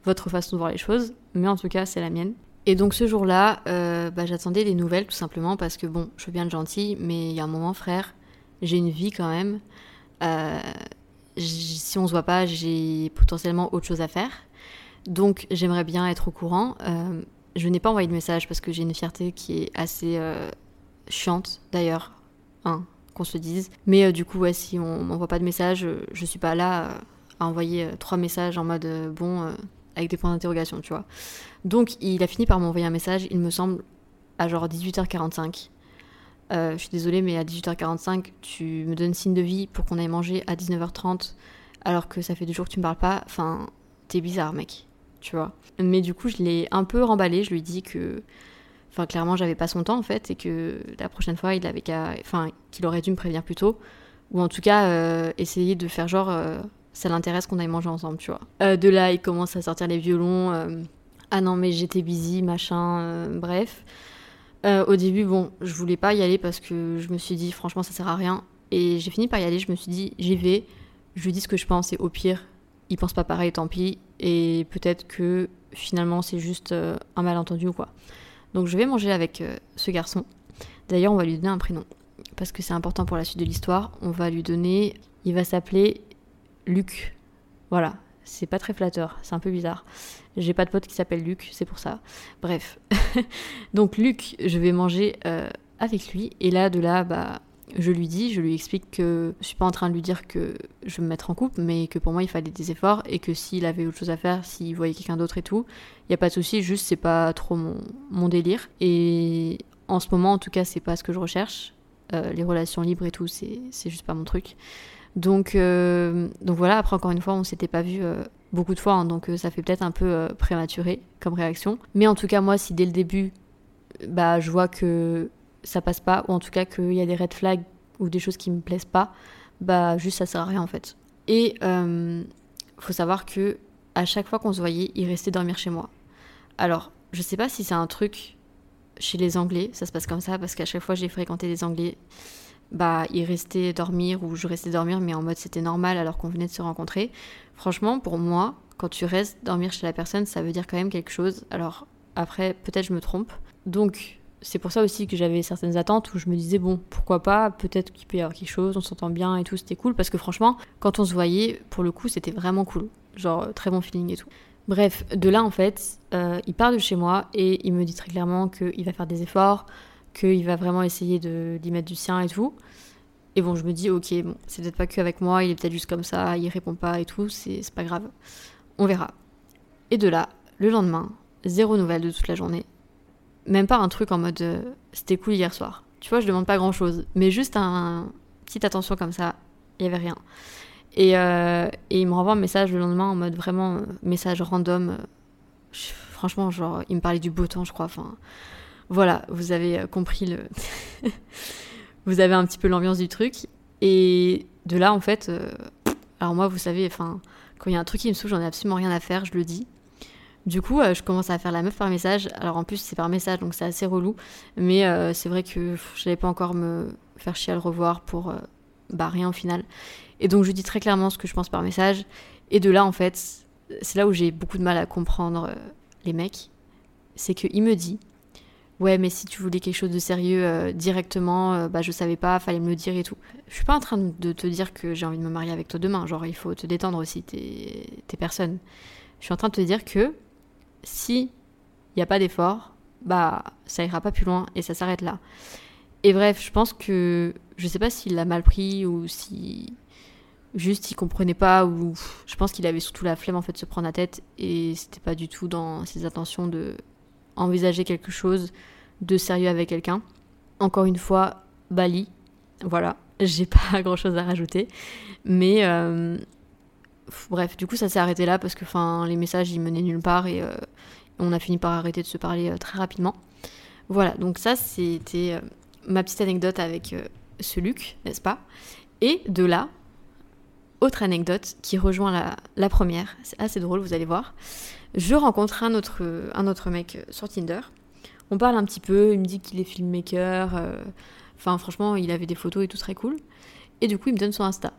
votre façon de voir les choses, mais en tout cas, c'est la mienne. Et donc ce jour-là, euh, bah, j'attendais des nouvelles tout simplement parce que bon, je veux bien gentille, mais il y a un moment, frère, j'ai une vie quand même. Euh, si on se voit pas, j'ai potentiellement autre chose à faire. Donc j'aimerais bien être au courant. Je n'ai pas envoyé de message parce que j'ai une fierté qui est assez chiante d'ailleurs, hein, qu'on se dise. Mais euh, du coup, si on m'envoie pas de message, euh, je suis pas là euh, à envoyer trois messages en mode bon, avec des points d'interrogation, tu vois. Donc il a fini par m'envoyer un message, il me semble, à genre 18h45. Euh, je suis désolée, mais à 18h45, tu me donnes signe de vie pour qu'on aille manger à 19h30, alors que ça fait deux jours que tu me parles pas. Enfin, t'es bizarre, mec, tu vois. Mais du coup, je l'ai un peu remballé. Je lui dit que, enfin, clairement, j'avais pas son temps en fait, et que la prochaine fois, il avait qu'à, qu'il aurait dû me prévenir plus tôt, ou en tout cas euh, essayer de faire genre, euh, ça l'intéresse qu'on aille manger ensemble, tu vois. Euh, de là, il commence à sortir les violons. ah non, mais j'étais busy, machin, bref. Au début, bon, je voulais pas y aller parce que je me suis dit, franchement, ça sert à rien. Et j'ai fini par y aller, je me suis dit, j'y vais, je lui dis ce que je pense, et au pire, il pense pas pareil, tant pis. Et peut-être que finalement, c'est juste un malentendu ou quoi. Donc je vais manger avec euh, ce garçon. D'ailleurs, on va lui donner un prénom. Parce que c'est important pour la suite de l'histoire. On va lui donner. Il va s'appeler Luc. Voilà. C'est pas très flatteur, c'est un peu bizarre. J'ai pas de pote qui s'appelle Luc, c'est pour ça. Bref. Donc Luc, je vais manger euh, avec lui. Et là, de là, bah, je lui dis, je lui explique que je suis pas en train de lui dire que je veux me mettre en couple, mais que pour moi il fallait des efforts et que s'il avait autre chose à faire, s'il voyait quelqu'un d'autre et tout, il y a pas de souci. Juste c'est pas trop mon, délire. Et en ce moment, en tout cas, c'est pas ce que je recherche. Euh, les relations libres et tout, c'est juste pas mon truc. Donc, euh, donc voilà, après encore une fois, on s'était pas vu euh, beaucoup de fois, hein, donc ça fait peut-être un peu prématuré comme réaction. Mais en tout cas, moi, si dès le début, bah, je vois que ça passe pas, ou en tout cas qu'il y a des red flags ou des choses qui me plaisent pas, bah juste ça sert à rien en fait. Et euh, faut savoir que à chaque fois qu'on se voyait, il restait dormir chez moi. Alors, je sais pas si c'est un truc chez les Anglais, ça se passe comme ça, parce qu'à chaque fois j'ai fréquenté des Anglais, bah ils restaient dormir ou je restais dormir, mais en mode c'était normal alors qu'on venait de se rencontrer. Franchement, pour moi, quand tu restes dormir chez la personne, ça veut dire quand même quelque chose. Alors après, peut-être je me trompe. Donc c'est pour ça aussi que j'avais certaines attentes où je me disais bon pourquoi pas peut-être qu'il peut y avoir quelque chose on s'entend bien et tout c'était cool parce que franchement quand on se voyait pour le coup c'était vraiment cool. Genre très bon feeling et tout. Bref de là en fait euh, il part de chez moi et il me dit très clairement qu'il va faire des efforts qu'il va vraiment essayer d'y mettre du sien et tout. Et bon je me dis ok bon c'est peut-être pas que avec moi il est peut-être juste comme ça il répond pas et tout c'est pas grave. On verra. Et de là le lendemain zéro nouvelle de toute la journée même pas un truc en mode euh, c'était cool hier soir. Tu vois, je demande pas grand chose, mais juste un petite attention comme ça, il y avait rien. Et, euh, et, il me renvoie un message le lendemain en mode vraiment euh, message random. franchement, genre, il me parlait du beau temps, je crois. Enfin, voilà, vous avez compris le. vous avez un petit peu l'ambiance du truc. Et de là, en fait, alors moi, vous savez, enfin, quand il y a un truc qui me saoule, j'en ai absolument rien à faire, je le dis. Du coup, euh, je commence à faire la meuf par message. Alors en plus, c'est par message, donc c'est assez relou. Mais euh, c'est vrai que je n'allais pas encore me faire chier à le revoir pour euh, bah, rien au final. Et donc je dis très clairement ce que je pense par message. Et de là, en fait, c'est là où j'ai beaucoup de mal à comprendre les mecs. C'est qu'il me dit Ouais, mais si tu voulais quelque chose de sérieux directement, bah je savais pas, fallait me le dire et tout. Je suis pas en train de te dire que j'ai envie de me marier avec toi demain. Genre, il faut te détendre aussi, t'es personne. Je suis en train de te dire que si il n'y a pas d'effort, bah ça ira pas plus loin et ça s'arrête là. Et bref, je pense que je sais pas s'il l'a mal pris ou si juste il comprenait pas ou je pense qu'il avait surtout la flemme en fait de se prendre la tête et c'était pas du tout dans ses intentions de envisager quelque chose de sérieux avec quelqu'un. Encore une fois, Bali, voilà, j'ai pas grand chose à rajouter, mais euh, bref, du coup, ça s'est arrêté là parce que les messages ils menaient nulle part et euh, on a fini par arrêter de se parler euh, très rapidement. Voilà, donc ça c'était euh, ma petite anecdote avec ce Luc, n'est-ce pas? Et de là, autre anecdote qui rejoint la, première, c'est assez drôle, vous allez voir. Je rencontre un autre, un autre mec sur Tinder. On parle un petit peu, il me dit qu'il est filmmaker. Enfin, franchement, il avait des photos et tout très cool. Et du coup, il me donne son Insta.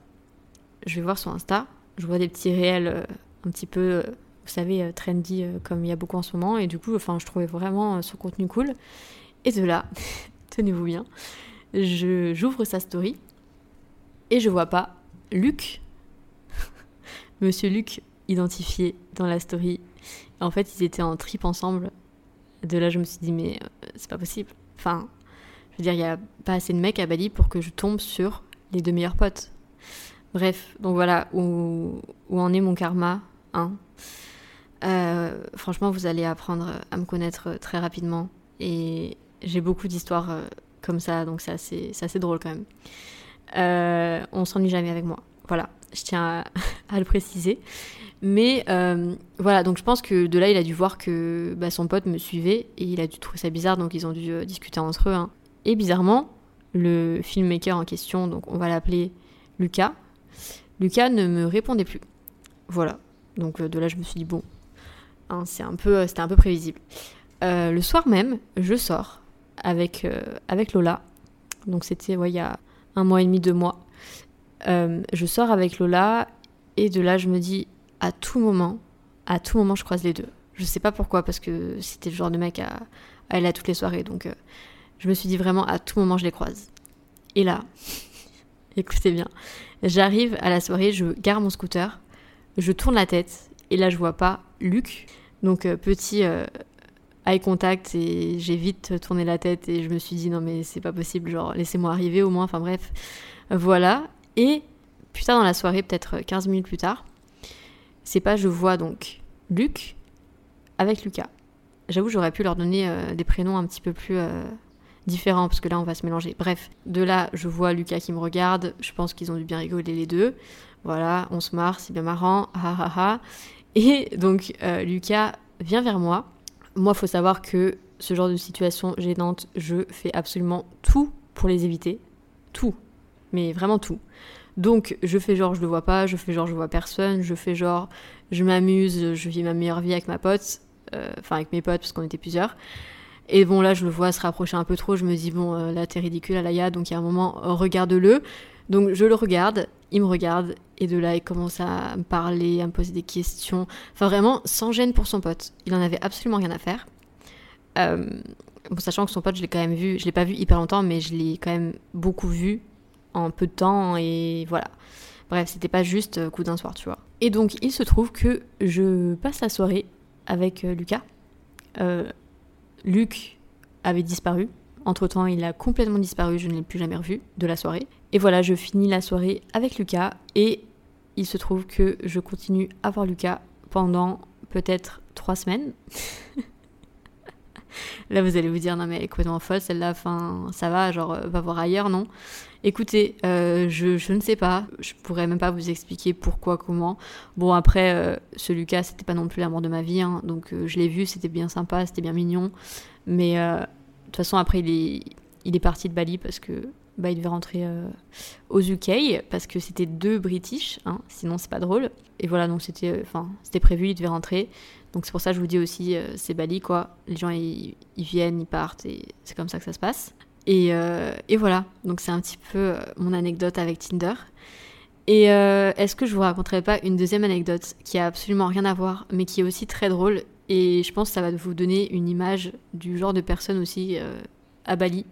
Je vais voir son Insta je vois des petits réels euh, un petit peu, euh, vous savez, euh, trendy comme il y a beaucoup en ce moment. Et du coup, enfin, je trouvais vraiment son contenu cool. Et de là, tenez-vous bien, j'ouvre sa story et je vois pas Luc, Monsieur Luc identifié dans la story. En fait, ils étaient en trip ensemble. De là, je me suis dit, mais c'est pas possible. Enfin, je veux dire, il n'y a pas assez de mecs à Bali pour que je tombe sur les deux meilleurs potes. Bref, donc voilà où, en est mon karma. Hein. Euh, franchement, vous allez apprendre à me connaître très rapidement. Et j'ai beaucoup d'histoires euh, comme ça, donc c'est assez, drôle quand même. Euh, on s'ennuie jamais avec moi. Voilà, je tiens à, le préciser. Mais voilà, donc je pense que de là, il a dû voir que bah, son pote me suivait et il a dû trouver ça bizarre, donc ils ont dû discuter entre eux. Hein. Et bizarrement, le filmmaker en question, donc on va l'appeler Lucas, Lucas ne me répondait plus. Voilà. Donc euh, de là, je me suis dit, bon, hein, c'est un peu, c'était un peu prévisible. Euh, le soir même, je sors avec, euh, avec Lola. Donc c'était ouais, il y a un mois et demi, deux mois. je sors avec Lola et de là, je me dis, à tout moment, à tout moment, je croise les deux. Je sais pas pourquoi, parce que c'était le genre de mec à, à aller à toutes les soirées. Donc je me suis dit vraiment, à tout moment, je les croise. Et là, écoutez bien, J'arrive à la soirée, je gare mon scooter, je tourne la tête et là je vois pas Luc. Donc euh, petit euh, eye contact et j'ai vite tourné la tête et je me suis dit non mais c'est pas possible, genre laissez-moi arriver au moins, enfin bref. voilà. Et plus tard dans la soirée, peut-être 15 minutes plus tard, c'est pas je vois donc Luc avec Lucas. J'avoue j'aurais pu leur donner euh, des prénoms un petit peu plus différents parce que là on va se mélanger. Bref, de là je vois Lucas qui me regarde, je pense qu'ils ont dû bien rigoler les deux. Voilà, on se marre, c'est bien marrant, ha ha ha. Et donc euh, Lucas vient vers moi. Moi, faut savoir que ce genre de situation gênante, je fais absolument tout pour les éviter. Tout. Mais vraiment tout. Donc, je fais genre je le vois pas, je fais genre je vois personne, je fais genre je m'amuse, je vis ma meilleure vie avec ma pote, euh, enfin avec mes potes parce qu'on était plusieurs. Et bon, là, je le vois se rapprocher un peu trop. Je me dis, bon, euh, là, t'es ridicule, Alaya. Donc, il y a un moment, euh, regarde-le. Donc je le regarde, il me regarde, et de là il commence à me parler, à me poser des questions. Enfin vraiment, sans gêne pour son pote. Il en avait absolument rien à faire. Euh, bon, sachant que son pote, je l'ai quand même vu, je l'ai pas vu hyper longtemps, mais je l'ai quand même beaucoup vu en peu de temps, et voilà. Bref, c'était pas juste coup d'un soir, tu vois. Et donc il se trouve que je passe la soirée avec Lucas. Luc avait disparu. Entre-temps, il a complètement disparu, je ne l'ai plus jamais revu de la soirée. Et voilà, je finis la soirée avec Lucas et il se trouve que je continue à voir Lucas pendant peut-être trois semaines. Là, vous allez vous dire, non, mais elle est complètement folle, celle-là, enfin, ça va, genre, euh, va voir ailleurs, non? Écoutez, euh, je, ne sais pas, je pourrais même pas vous expliquer pourquoi, comment. Bon, après, euh, ce Lucas, c'était pas non plus l'amour de ma vie, hein, donc je l'ai vu, c'était bien sympa, c'était bien mignon. Mais de toute façon, après, il est parti de Bali parce que bah, il devait rentrer euh, aux UK parce que c'était deux British, hein, sinon c'est pas drôle. Et voilà, donc c'était, euh, enfin, c'était prévu, il devait rentrer. Donc c'est pour ça que je vous dis aussi, euh, c'est Bali quoi. Les gens ils, viennent, ils partent et c'est comme ça que ça se passe. Et, et voilà, donc c'est un petit peu mon anecdote avec Tinder. Et est-ce que je vous raconterai pas une deuxième anecdote qui a absolument rien à voir, mais qui est aussi très drôle? Et je pense que ça va vous donner une image du genre de personne aussi à Bali.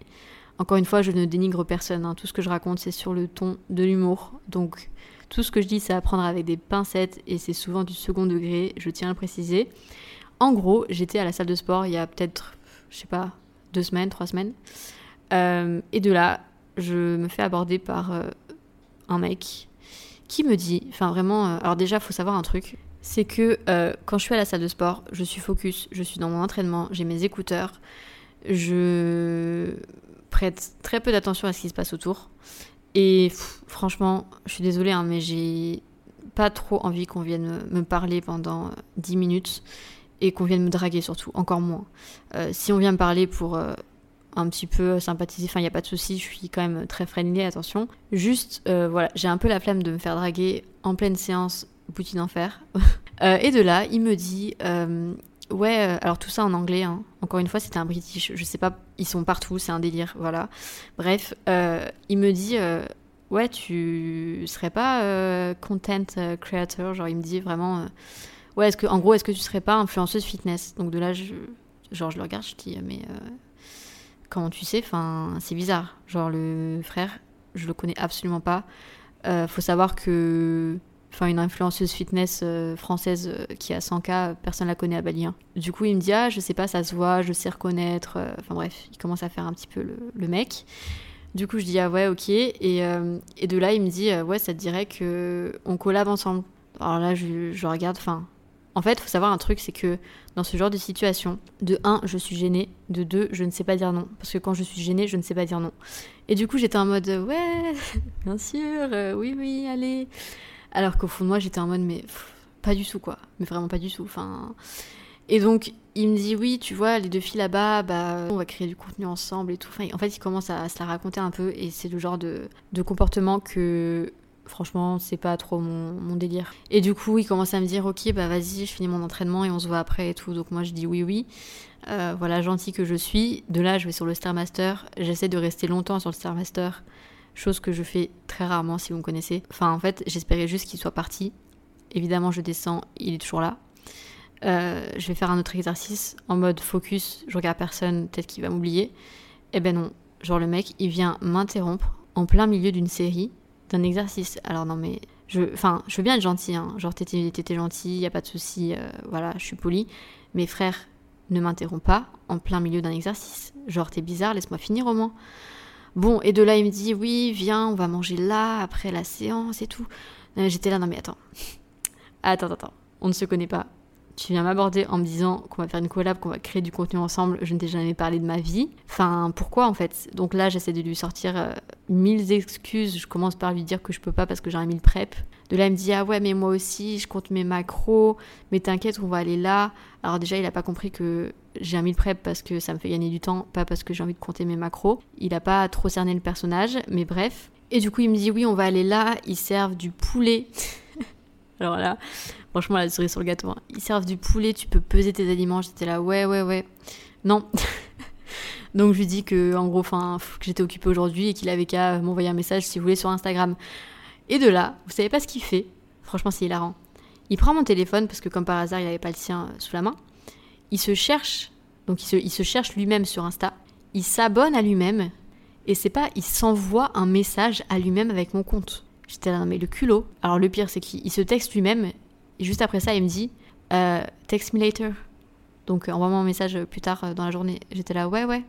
Encore une fois, je ne dénigre personne. Hein. Tout ce que je raconte, c'est sur le ton de l'humour. Donc, tout ce que je dis, c'est à prendre avec des pincettes et c'est souvent du second degré. Je tiens à le préciser. En gros, j'étais à la salle de sport il y a peut-être, je sais pas, deux semaines, trois semaines. Euh, et de là, je me fais aborder par euh, un mec qui me dit, enfin vraiment, euh, alors déjà, il faut savoir un truc, c'est que quand je suis à la salle de sport, je suis focus, je suis dans mon entraînement, j'ai mes écouteurs, je prête très peu d'attention à ce qui se passe autour. Et franchement, je suis désolée, hein, mais j'ai pas trop envie qu'on vienne me parler pendant 10 euh, minutes et qu'on vienne me draguer surtout, encore moins. Euh, si on vient me parler pour euh, un petit peu sympathiser, enfin il n'y a pas de souci, je suis quand même très friendly, attention. Juste, voilà, j'ai un peu la flemme de me faire draguer en pleine séance, boutique d'enfer. et de là, il me dit, Ouais, euh, alors tout ça en anglais. Hein. Encore une fois, c'était un british. Je sais pas, ils sont partout, c'est un délire, voilà. Bref, euh, il me dit, euh, ouais, tu serais pas content creator, genre il me dit vraiment, ouais, est-ce que, en gros, est-ce que tu serais pas influenceuse fitness? Donc de là, je, genre je le regarde, je dis, mais comment tu sais? Enfin, c'est bizarre. Genre le frère, je le connais absolument pas. faut savoir que une influenceuse fitness euh, française euh, qui a 100K, personne la connaît à Bali. Hein. Du coup, il me dit ah je sais pas, ça se voit, je sais reconnaître. Euh, enfin bref, il commence à faire un petit peu le, mec. Du coup, je dis ah ouais ok et, et de là il me dit ouais ça te dirait que on collab ensemble. Alors là je, je regarde, enfin en fait, il faut savoir un truc, c'est que dans ce genre de situation, de 1, je suis gênée, de 2, je ne sais pas dire non. Parce que quand je suis gênée, je ne sais pas dire non. Et du coup, j'étais en mode, ouais, bien sûr, oui, oui, allez. Alors qu'au fond de moi, j'étais en mode, mais pas du tout, quoi. Mais vraiment pas du tout. Enfin. Et donc, il me dit, oui, tu vois, les deux filles là-bas, bah, on va créer du contenu ensemble et tout. En fait, il commence à, se la raconter un peu et c'est le genre de, comportement que, franchement, c'est pas trop mon, délire. Et du coup, il commence à me dire, ok, bah vas-y, je finis mon entraînement et on se voit après et tout. Donc, moi, je dis oui, oui. Euh, voilà, gentil que je suis. De là, je vais sur le Stairmaster. J'essaie de rester longtemps sur le Stairmaster chose que je fais très rarement si vous me connaissez. Enfin, en fait, j'espérais juste qu'il soit parti. Évidemment, je descends, il est toujours là. Euh, je vais faire un autre exercice en mode focus, je regarde personne, peut-être qu'il va m'oublier. Eh ben non, genre le mec, il vient m'interrompre en plein milieu d'une série, d'un exercice. Alors non mais, je, enfin, je veux bien être gentil, hein. genre t'étais, gentil, y a pas de souci, euh, voilà, je suis poli. Mais frère, ne m'interromps pas en plein milieu d'un exercice. Genre t'es bizarre, laisse-moi finir au moins. Bon, et de là, il me dit, oui, viens, on va manger là, après la séance et tout. J'étais là, non mais attends. Attends, attends, on ne se connaît pas tu viens m'aborder en me disant qu'on va faire une collab, qu'on va créer du contenu ensemble, je ne t'ai jamais parlé de ma vie. Enfin, pourquoi en fait? Donc là, j'essaie de lui sortir euh, mille excuses. Je commence par lui dire que je peux pas parce que j'ai un mille prep. De là, il me dit Ah ouais, mais moi aussi, je compte mes macros, mais t'inquiète, on va aller là. Alors déjà, il a pas compris que j'ai un mille prep parce que ça me fait gagner du temps, pas parce que j'ai envie de compter mes macros. Il a pas trop cerné le personnage, mais bref. Et du coup, il me dit Oui, on va aller là, ils servent du poulet. Alors là, franchement, la cerise sur le gâteau. Hein. Ils servent du poulet, tu peux peser tes aliments. J'étais là, ouais, ouais, ouais. Non. Donc je lui dis que en gros, enfin, que j'étais occupée aujourd'hui et qu'il avait qu'à m'envoyer un message si vous voulez sur Instagram. Et de là, vous savez pas ce qu'il fait. Franchement, c'est hilarant. Il prend mon téléphone parce que comme par hasard, il avait pas le sien sous la main. Il se cherche, donc il se, il se cherche lui-même sur Insta. Il s'abonne à lui-même. Et c'est pas, il s'envoie un message à lui-même avec mon compte. J'étais là, mais le culot. Alors le pire, c'est qu'il se texte lui-même. Et juste après ça, il me dit, euh, text me later. Donc envoie-moi un message plus tard euh, dans la journée. J'étais là, ouais, ouais.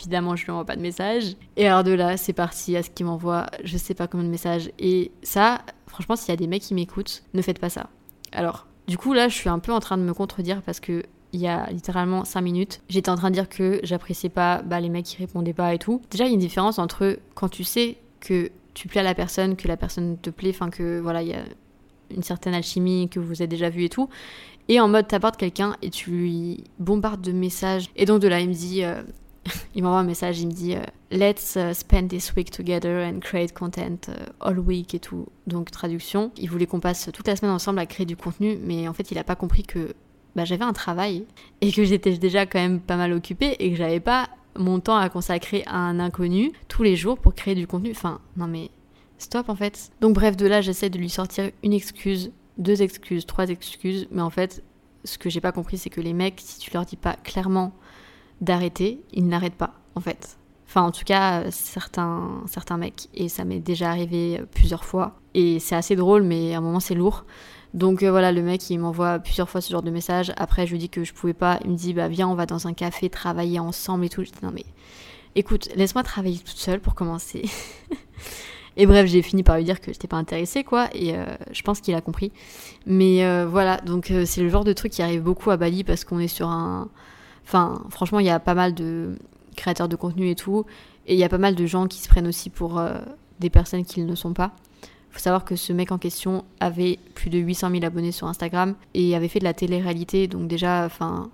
Évidemment, je lui envoie pas de message. Et alors de là, c'est parti à ce qu'il m'envoie, je sais pas combien de messages. Et ça, franchement, s'il y a des mecs qui m'écoutent, ne faites pas ça. Alors, du coup, là, je suis un peu en train de me contredire parce que il y a littéralement 5 minutes, j'étais en train de dire que j'appréciais pas bah, les mecs qui répondaient pas et tout. Déjà, il y a une différence entre quand tu sais que tu plais à la personne, que la personne te plaît, enfin que voilà, il y a une certaine alchimie, que vous avez déjà vu et tout. Et en mode, t'apportes quelqu'un et tu lui bombardes de messages. Et donc de là, il me dit, euh, il m'envoie un message, il me dit, euh, let's uh, spend this week together and create content uh, all week et tout. Donc traduction, il voulait qu'on passe toute la semaine ensemble à créer du contenu, mais en fait, il a pas compris que bah, j'avais un travail et que j'étais déjà quand même pas mal occupée et que j'avais pas mon temps à consacrer à un inconnu tous les jours pour créer du contenu. Enfin, non mais stop en fait. Donc bref, de là, j'essaie de lui sortir une excuse, deux excuses, trois excuses, mais en fait, ce que j'ai pas compris, c'est que les mecs, si tu leur dis pas clairement d'arrêter, ils n'arrêtent pas en fait. Enfin, en tout cas, certains, certains mecs. Et ça m'est déjà arrivé plusieurs fois. Et c'est assez drôle, mais à un moment, c'est lourd. Donc euh, voilà, le mec il m'envoie plusieurs fois ce genre de message. Après, je lui dis que je pouvais pas. Il me dit bah viens, on va dans un café travailler ensemble et tout. Je non mais écoute, laisse-moi travailler toute seule pour commencer. et bref, j'ai fini par lui dire que j'étais pas intéressée quoi. Et euh, je pense qu'il a compris. Mais euh, voilà, donc c'est le genre de truc qui arrive beaucoup à Bali parce qu'on est sur un. Enfin, franchement, il y a pas mal de créateurs de contenu et tout. Et il y a pas mal de gens qui se prennent aussi pour des personnes qu'ils ne sont pas faut savoir que ce mec en question avait plus de 800 000 abonnés sur Instagram et avait fait de la télé-réalité. Donc déjà, enfin,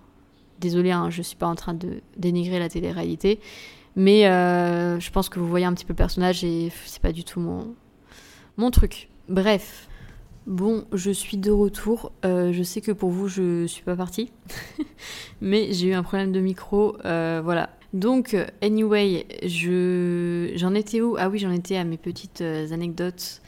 désolé, hein, je suis pas en train de dénigrer la télé-réalité, mais euh, je pense que vous voyez un petit peu le personnage et c'est pas du tout mon mon truc. Bref. Bon, je suis de retour. Euh, je sais que pour vous, je suis pas partie. mais j'ai eu un problème de micro. Euh, voilà. Donc, anyway, je... j'en étais où? Ah oui, j'en étais à mes petites euh, anecdotes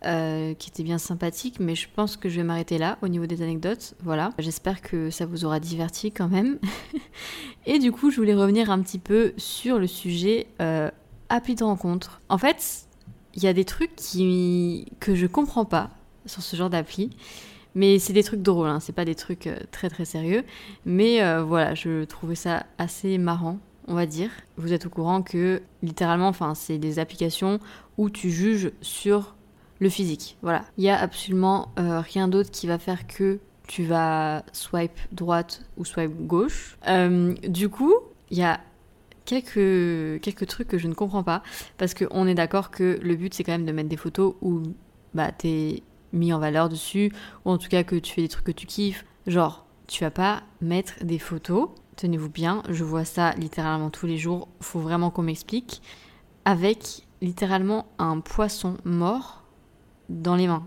qui étaient bien sympathiques, mais je pense que je vais m'arrêter là au niveau des anecdotes. Voilà, j'espère que ça vous aura diverti quand même. Et du coup, je voulais revenir un petit peu sur le sujet appli de rencontre. En fait, il y a des trucs que je comprends pas sur ce genre d'appli. Mais c'est des trucs drôles, hein, c'est pas des trucs euh, très très sérieux. Mais voilà, je trouvais ça assez marrant on va dire. Vous êtes au courant que littéralement, enfin, c'est des applications où tu juges sur le physique. Voilà. Il n'y a absolument euh, rien d'autre qui va faire que tu vas swipe droite ou swipe gauche. Euh, du coup, il y a quelques, quelques trucs que je ne comprends pas parce qu'on est d'accord que le but c'est quand même de mettre des photos où bah, t'es mis en valeur dessus ou en tout cas que tu fais des trucs que tu kiffes. Genre, tu vas pas mettre des photos tenez-vous bien, je vois ça littéralement tous les jours, faut vraiment qu'on m'explique, avec littéralement un poisson mort dans les mains.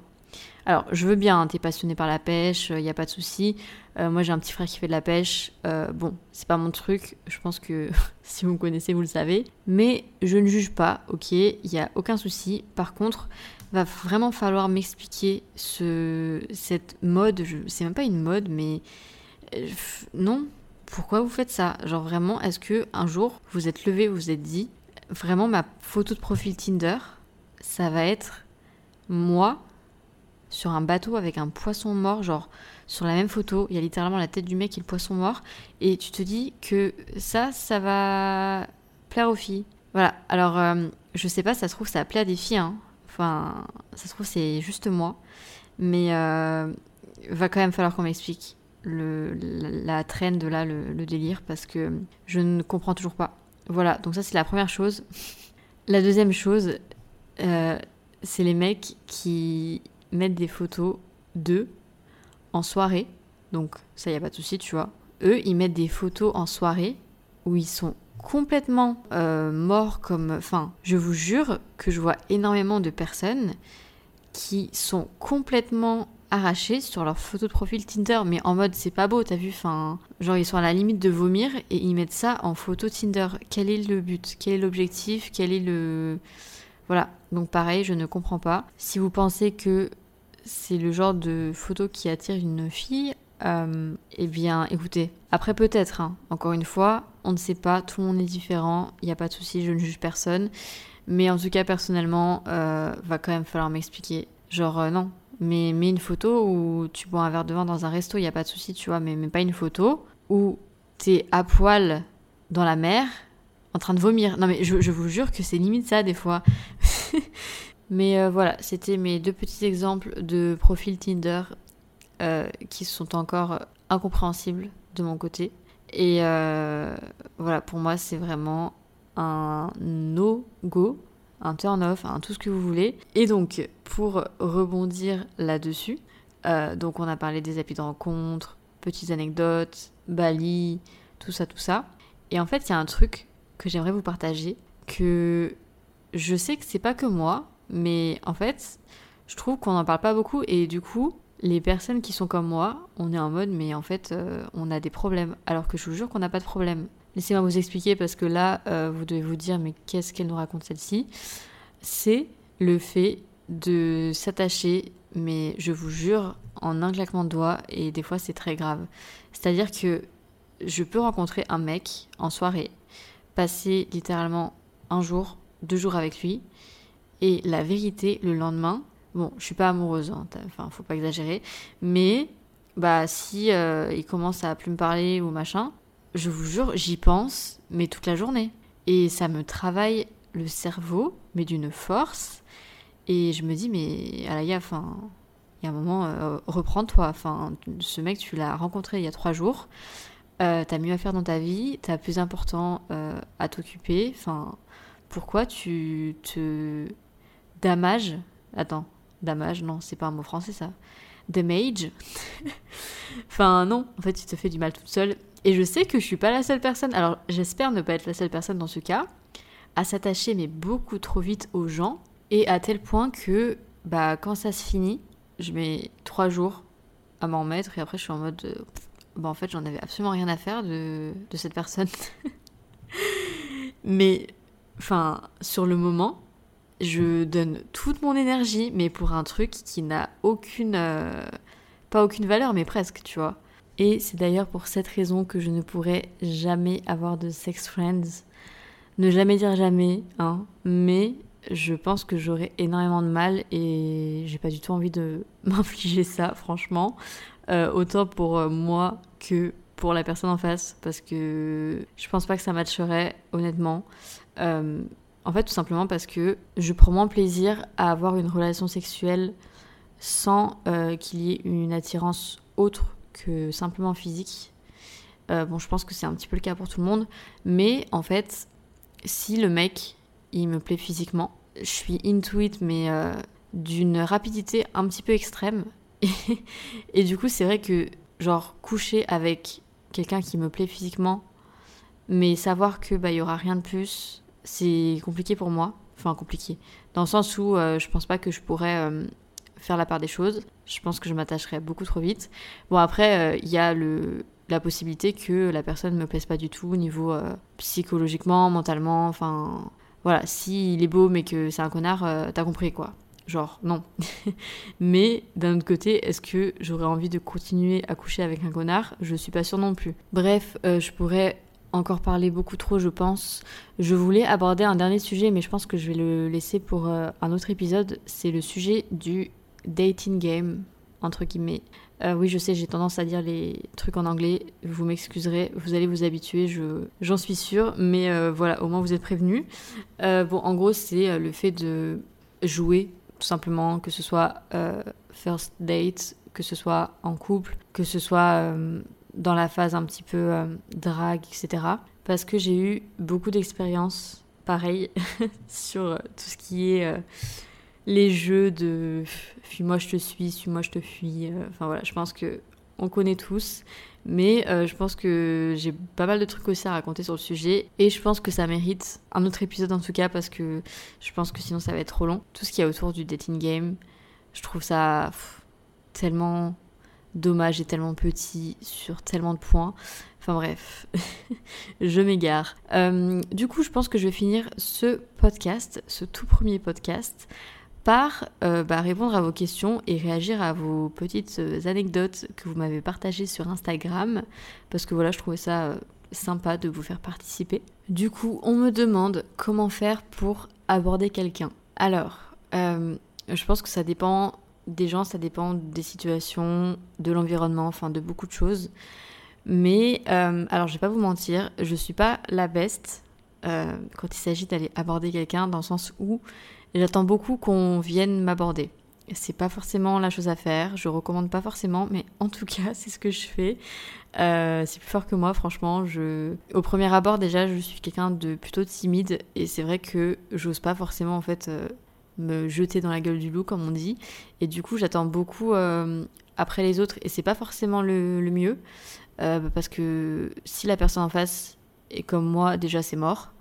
Alors, je veux bien, hein, t'es passionné par la pêche, il n'y a pas de souci. Euh, moi, j'ai un petit frère qui fait de la pêche. Euh, bon, c'est pas mon truc, je pense que si vous me connaissez, vous le savez. Mais je ne juge pas, ok, il n'y a aucun souci. Par contre, va vraiment falloir m'expliquer ce, cette mode. C'est même pas une mode, mais. Euh, non, pourquoi vous faites ça? Genre vraiment, est-ce que un jour vous êtes levé, vous vous êtes dit, vraiment ma photo de profil Tinder, ça va être moi sur un bateau avec un poisson mort, genre sur la même photo, il y a littéralement la tête du mec et le poisson mort, et tu te dis que ça, ça va plaire aux filles. Voilà, alors euh, je sais pas, ça se trouve ça plaît à des filles, hein. Enfin ça se trouve c'est juste moi, mais euh, va quand même falloir qu'on m'explique la, traîne de là, le, délire, parce que je ne comprends toujours pas. Voilà, donc ça c'est la première chose. La deuxième chose, euh, c'est les mecs qui mettent des photos d'eux en soirée. Donc ça y a pas de souci, tu vois. Eux, ils mettent des photos en soirée où ils sont complètement euh, morts comme... Enfin, je vous jure que je vois énormément de personnes qui sont complètement arraché sur leur photo de profil Tinder, mais en mode c'est pas beau, t'as vu Enfin, genre ils sont à la limite de vomir et ils mettent ça en photo Tinder. Quel est le but? Quel est l'objectif? Quel est le voilà. Donc pareil, je ne comprends pas. Si vous pensez que c'est le genre de photo qui attire une fille, euh, eh bien, écoutez. Après, peut-être, hein. encore une fois, on ne sait pas, tout le monde est différent, il n'y a pas de souci, je ne juge personne. Mais en tout cas, personnellement, euh, va quand même falloir m'expliquer. Genre, euh, non, mais mets une photo où tu bois un verre de vin dans un resto, il n'y a pas de souci, tu vois, mais, mais pas une photo où t'es à poil dans la mer en train de vomir. Non, mais je, je vous jure que c'est limite ça des fois. mais euh, voilà, c'était mes deux petits exemples de profil Tinder euh, qui sont encore incompréhensibles de mon côté. Et euh, voilà, pour moi, c'est vraiment un no-go, un turn-off, un tout ce que vous voulez. Et donc, pour rebondir là-dessus, euh, donc on a parlé des applis de rencontre, petites anecdotes, Bali, tout ça, tout ça. Et en fait, il y a un truc que j'aimerais vous partager, que je sais que c'est pas que moi, mais en fait, je trouve qu'on n'en parle pas beaucoup et du coup, les personnes qui sont comme moi, on est en mode mais en fait, euh, on a des problèmes, alors que je vous jure qu'on n'a pas de problème. Laissez-moi vous expliquer parce que là, euh, vous devez vous dire mais qu'est-ce qu'elle nous raconte celle-ci? C'est le fait de s'attacher, mais je vous jure, en un claquement de doigts, et des fois c'est très grave. C'est-à-dire que je peux rencontrer un mec en soirée, passer littéralement un jour, deux jours avec lui, et la vérité, le lendemain, bon, je suis pas amoureuse, hein, enfin, faut pas exagérer, mais bah si euh, il commence à plus me parler ou machin, je vous jure, j'y pense, mais toute la journée. Et ça me travaille le cerveau, mais d'une force. Et je me dis, mais Alaya, enfin, il y a un moment, euh, reprends-toi. Enfin, ce mec, tu l'as rencontré il y a trois jours. Euh, t'as mieux à faire dans ta vie, t'as plus important à t'occuper. Enfin, pourquoi tu te damages? Attends, damage, non, c'est pas un mot français ça. Damage Enfin, non, en fait, tu te fais du mal toute seule. Et je sais que je suis pas la seule personne, alors j'espère ne pas être la seule personne dans ce cas, à s'attacher, mais beaucoup trop vite aux gens, et à tel point que, bah, quand ça se finit, je mets trois jours à m'en remettre, et après je suis en mode. euh, bah, en fait, j'en avais absolument rien à faire de, de cette personne. mais, enfin, sur le moment, je donne toute mon énergie, mais pour un truc qui n'a aucune. euh, pas aucune valeur, mais presque, tu vois. Et c'est d'ailleurs pour cette raison que je ne pourrai jamais avoir de sex friends. Ne jamais dire jamais, hein. Mais je pense que j'aurai énormément de mal et j'ai pas du tout envie de m'infliger ça, franchement. Euh, autant pour euh, moi que pour la personne en face, parce que je pense pas que ça matcherait, honnêtement. En fait, tout simplement parce que je prends moins plaisir à avoir une relation sexuelle sans euh, qu'il y ait une attirance autre que simplement physique. Euh, bon, je pense que c'est un petit peu le cas pour tout le monde, mais en fait, si le mec, il me plaît physiquement, je suis into it, mais euh, d'une rapidité un petit peu extrême. Et, et du coup, c'est vrai que, genre, coucher avec quelqu'un qui me plaît physiquement, mais savoir que bah, aura rien de plus, c'est compliqué pour moi. Enfin, compliqué. Dans le sens où euh, je pense pas que je pourrais euh, faire la part des choses. Je pense que je m'attacherais beaucoup trop vite. Bon, après, euh, il y a le, la possibilité que la personne me plaise pas du tout au niveau psychologiquement, mentalement. Enfin, voilà, s'il est beau mais que c'est un connard, t'as compris quoi. Genre, non. mais d'un autre côté, est-ce que j'aurais envie de continuer à coucher avec un connard? Je suis pas sûre non plus. Bref, je pourrais encore parler beaucoup trop, je pense. Je voulais aborder un dernier sujet, mais je pense que je vais le laisser pour euh, un autre épisode. C'est le sujet du dating game, entre guillemets. Euh, oui, je sais, j'ai tendance à dire les trucs en anglais. Vous m'excuserez, vous allez vous habituer, je, j'en suis sûre. Mais euh, voilà, au moins vous êtes prévenus. Bon, en gros, c'est le fait de jouer, tout simplement, que ce soit first date, que ce soit en couple, que ce soit dans la phase un petit peu euh, drague, etc. Parce que j'ai eu beaucoup d'expériences, pareil, sur euh, tout ce qui est euh, les jeux de fuis-moi je te suis, suis-moi je te fuis. euh, Enfin voilà, je pense que on connaît tous. Mais je pense que j'ai pas mal de trucs aussi à raconter sur le sujet. Et je pense que ça mérite un autre épisode en tout cas parce que je pense que sinon ça va être trop long. Tout ce qu'il y a autour du dating game, je trouve ça tellement dommage et tellement petit sur tellement de points. Enfin bref, je m'égare. Euh, du coup, je pense que je vais finir ce podcast, ce tout premier podcast, par euh, bah, répondre à vos questions et réagir à vos petites euh, anecdotes que vous m'avez partagées sur Instagram, parce que voilà, je trouvais ça sympa de vous faire participer. Du coup, on me demande comment faire pour aborder quelqu'un. Alors, je pense que ça dépend des gens, ça dépend des situations, de l'environnement, enfin de beaucoup de choses. Mais euh, alors je vais pas vous mentir, je suis pas la best euh, quand il s'agit d'aller aborder quelqu'un dans le sens où j'attends beaucoup qu'on vienne m'aborder. C'est pas forcément la chose à faire, je recommande pas forcément, mais en tout cas c'est ce que je fais. Euh, c'est plus fort que moi, franchement. Je... Au premier abord déjà, je suis quelqu'un de plutôt timide et c'est vrai que j'ose pas forcément en fait me jeter dans la gueule du loup, comme on dit. Et du coup, j'attends beaucoup euh, après les autres, et c'est pas forcément le, mieux, euh, parce que si la personne en face est comme moi, déjà c'est mort.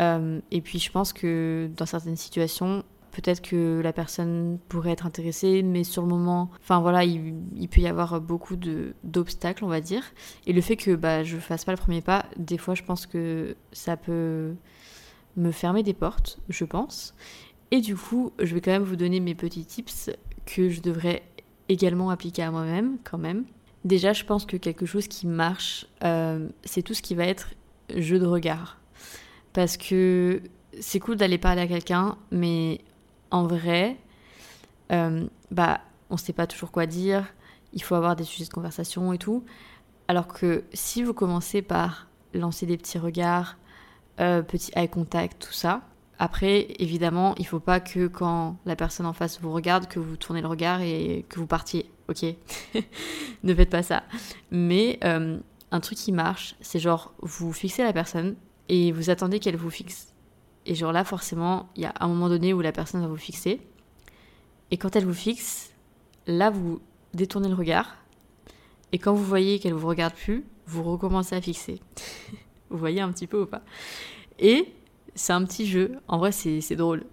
Euh, et puis je pense que dans certaines situations, peut-être que la personne pourrait être intéressée, mais sur le moment, enfin voilà, il, peut y avoir beaucoup d'obstacles, on va dire. Et le fait que bah, je fasse pas le premier pas, des fois, je pense que ça peut me fermer des portes, je pense. Et du coup, je vais quand même vous donner mes petits tips que je devrais également appliquer à moi-même quand même. Déjà, je pense que quelque chose qui marche, euh, c'est tout ce qui va être jeu de regard. Parce que c'est cool d'aller parler à quelqu'un, mais en vrai, euh, bah, on ne sait pas toujours quoi dire, il faut avoir des sujets de conversation et tout. Alors que si vous commencez par lancer des petits regards, euh, petit eye contact, tout ça, après, évidemment, il faut pas que quand la personne en face vous regarde, que vous tournez le regard et que vous partiez. Ok? Ne faites pas ça. Mais euh, un truc qui marche, c'est genre, vous fixez la personne et vous attendez qu'elle vous fixe. Et genre là, forcément, il y a un moment donné où la personne va vous fixer. Et quand elle vous fixe, là, vous détournez le regard. Et quand vous voyez qu'elle vous regarde plus, vous recommencez à fixer. vous voyez un petit peu ou pas? Et c'est un petit jeu. En vrai, c'est drôle.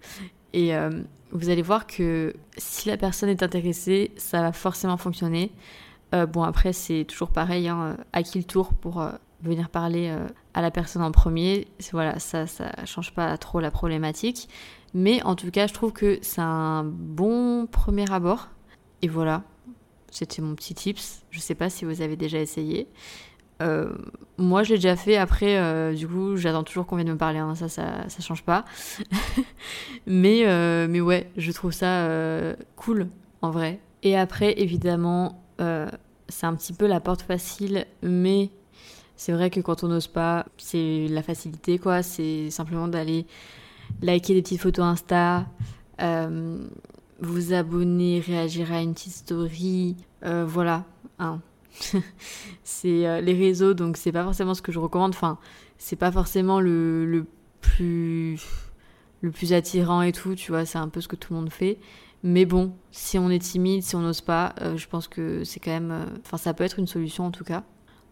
Et euh, vous allez voir que si la personne est intéressée, ça va forcément fonctionner. Euh, bon, après, c'est toujours pareil. Hein, à qui le tour pour euh, venir parler à la personne en premier Voilà, ça, ça change pas trop la problématique. Mais en tout cas, je trouve que c'est un bon premier abord. Et voilà, c'était mon petit tips. Je sais pas si vous avez déjà essayé. Euh, moi, je l'ai déjà fait. Après, euh, du coup, j'attends toujours qu'on vienne me parler. Hein. Ça, ça, ça, change pas. mais, euh, mais ouais, je trouve ça cool, en vrai. Et après, évidemment, c'est un petit peu la porte facile, mais c'est vrai que quand on n'ose pas, c'est la facilité, quoi. C'est simplement d'aller liker des petites photos Insta, vous abonner, réagir à une petite story. voilà. Hein c'est euh, les réseaux, donc c'est pas forcément ce que je recommande. Enfin, c'est pas forcément le, le, plus le plus attirant et tout, tu vois, c'est un peu ce que tout le monde fait. Mais bon, si on est timide, si on n'ose pas, euh, je pense que c'est quand même. Euh, enfin, ça peut être une solution en tout cas.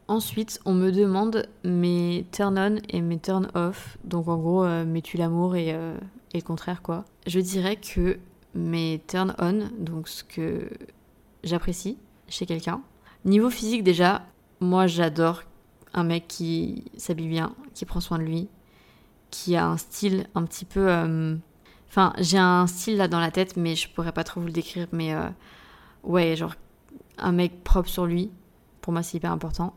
Ensuite, on me demande mes turn on et mes turn off. Donc en gros, mes tu l'amour et, et le contraire quoi. Je dirais que mes turn on, donc ce que j'apprécie chez quelqu'un, Niveau physique déjà, moi j'adore un mec qui s'habille bien, qui prend soin de lui, qui a un style un petit peu... Euh, enfin, j'ai un style là dans la tête, mais je pourrais pas trop vous le décrire, mais euh, ouais, genre un mec propre sur lui, pour moi c'est hyper important,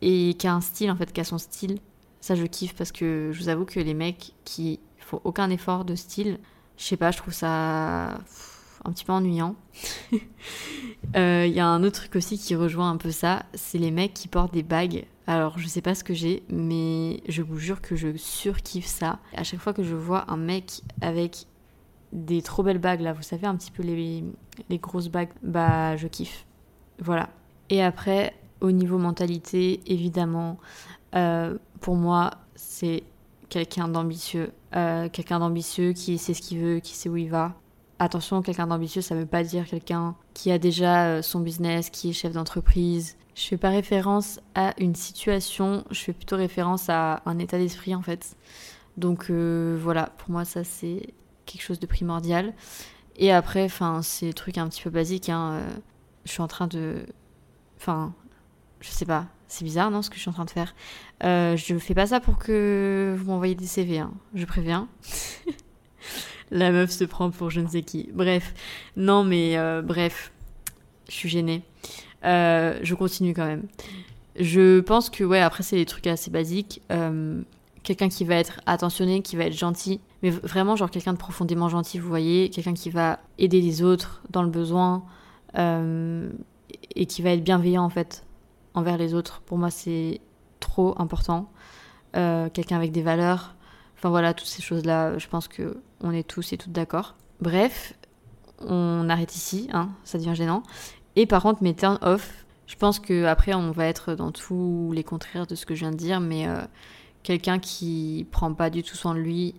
et qui a un style en fait, qui a son style, ça je kiffe parce que je vous avoue que les mecs qui font aucun effort de style, je sais pas, je trouve ça un petit peu ennuyant. Il euh, y a un autre truc aussi qui rejoint un peu ça, c'est les mecs qui portent des bagues. Alors je sais pas ce que j'ai, mais je vous jure que je surkiffe ça. À chaque fois que je vois un mec avec des trop belles bagues là, vous savez un petit peu les, grosses bagues, bah je kiffe. Voilà. Et après, au niveau mentalité, évidemment, euh, pour moi, c'est quelqu'un d'ambitieux. Euh, quelqu'un d'ambitieux qui sait ce qu'il veut, qui sait où il va. Attention, quelqu'un d'ambitieux, ça ne veut pas dire quelqu'un qui a déjà euh, son business, qui est chef d'entreprise. Je fais pas référence à une situation, je fais plutôt référence à un état d'esprit en fait. Donc euh, voilà, pour moi ça c'est quelque chose de primordial. Et après, enfin c'est des trucs un petit peu basiques. Hein, euh, je suis en train de. Enfin, je sais pas. C'est bizarre, non, ce que je suis en train de faire. Euh, je fais pas ça pour que vous m'envoyez des CV, hein. je préviens. La meuf se prend pour je ne sais qui. Bref, non, mais euh, bref, je suis gênée. Euh, je continue quand même. Je pense que, ouais, après, c'est des trucs assez basiques. Euh, quelqu'un qui va être attentionné, qui va être gentil, mais vraiment, genre quelqu'un de profondément gentil, vous voyez, quelqu'un qui va aider les autres dans le besoin et qui va être bienveillant, en fait, envers les autres. Pour moi, c'est trop important. quelqu'un avec des valeurs. Enfin voilà, toutes ces choses-là, je pense que on est tous et toutes d'accord. Bref, on arrête ici, hein, ça devient gênant. Et par contre, mes turn off, je pense que après on va être dans tous les contraires de ce que je viens de dire, mais euh, quelqu'un qui prend pas du tout soin de lui,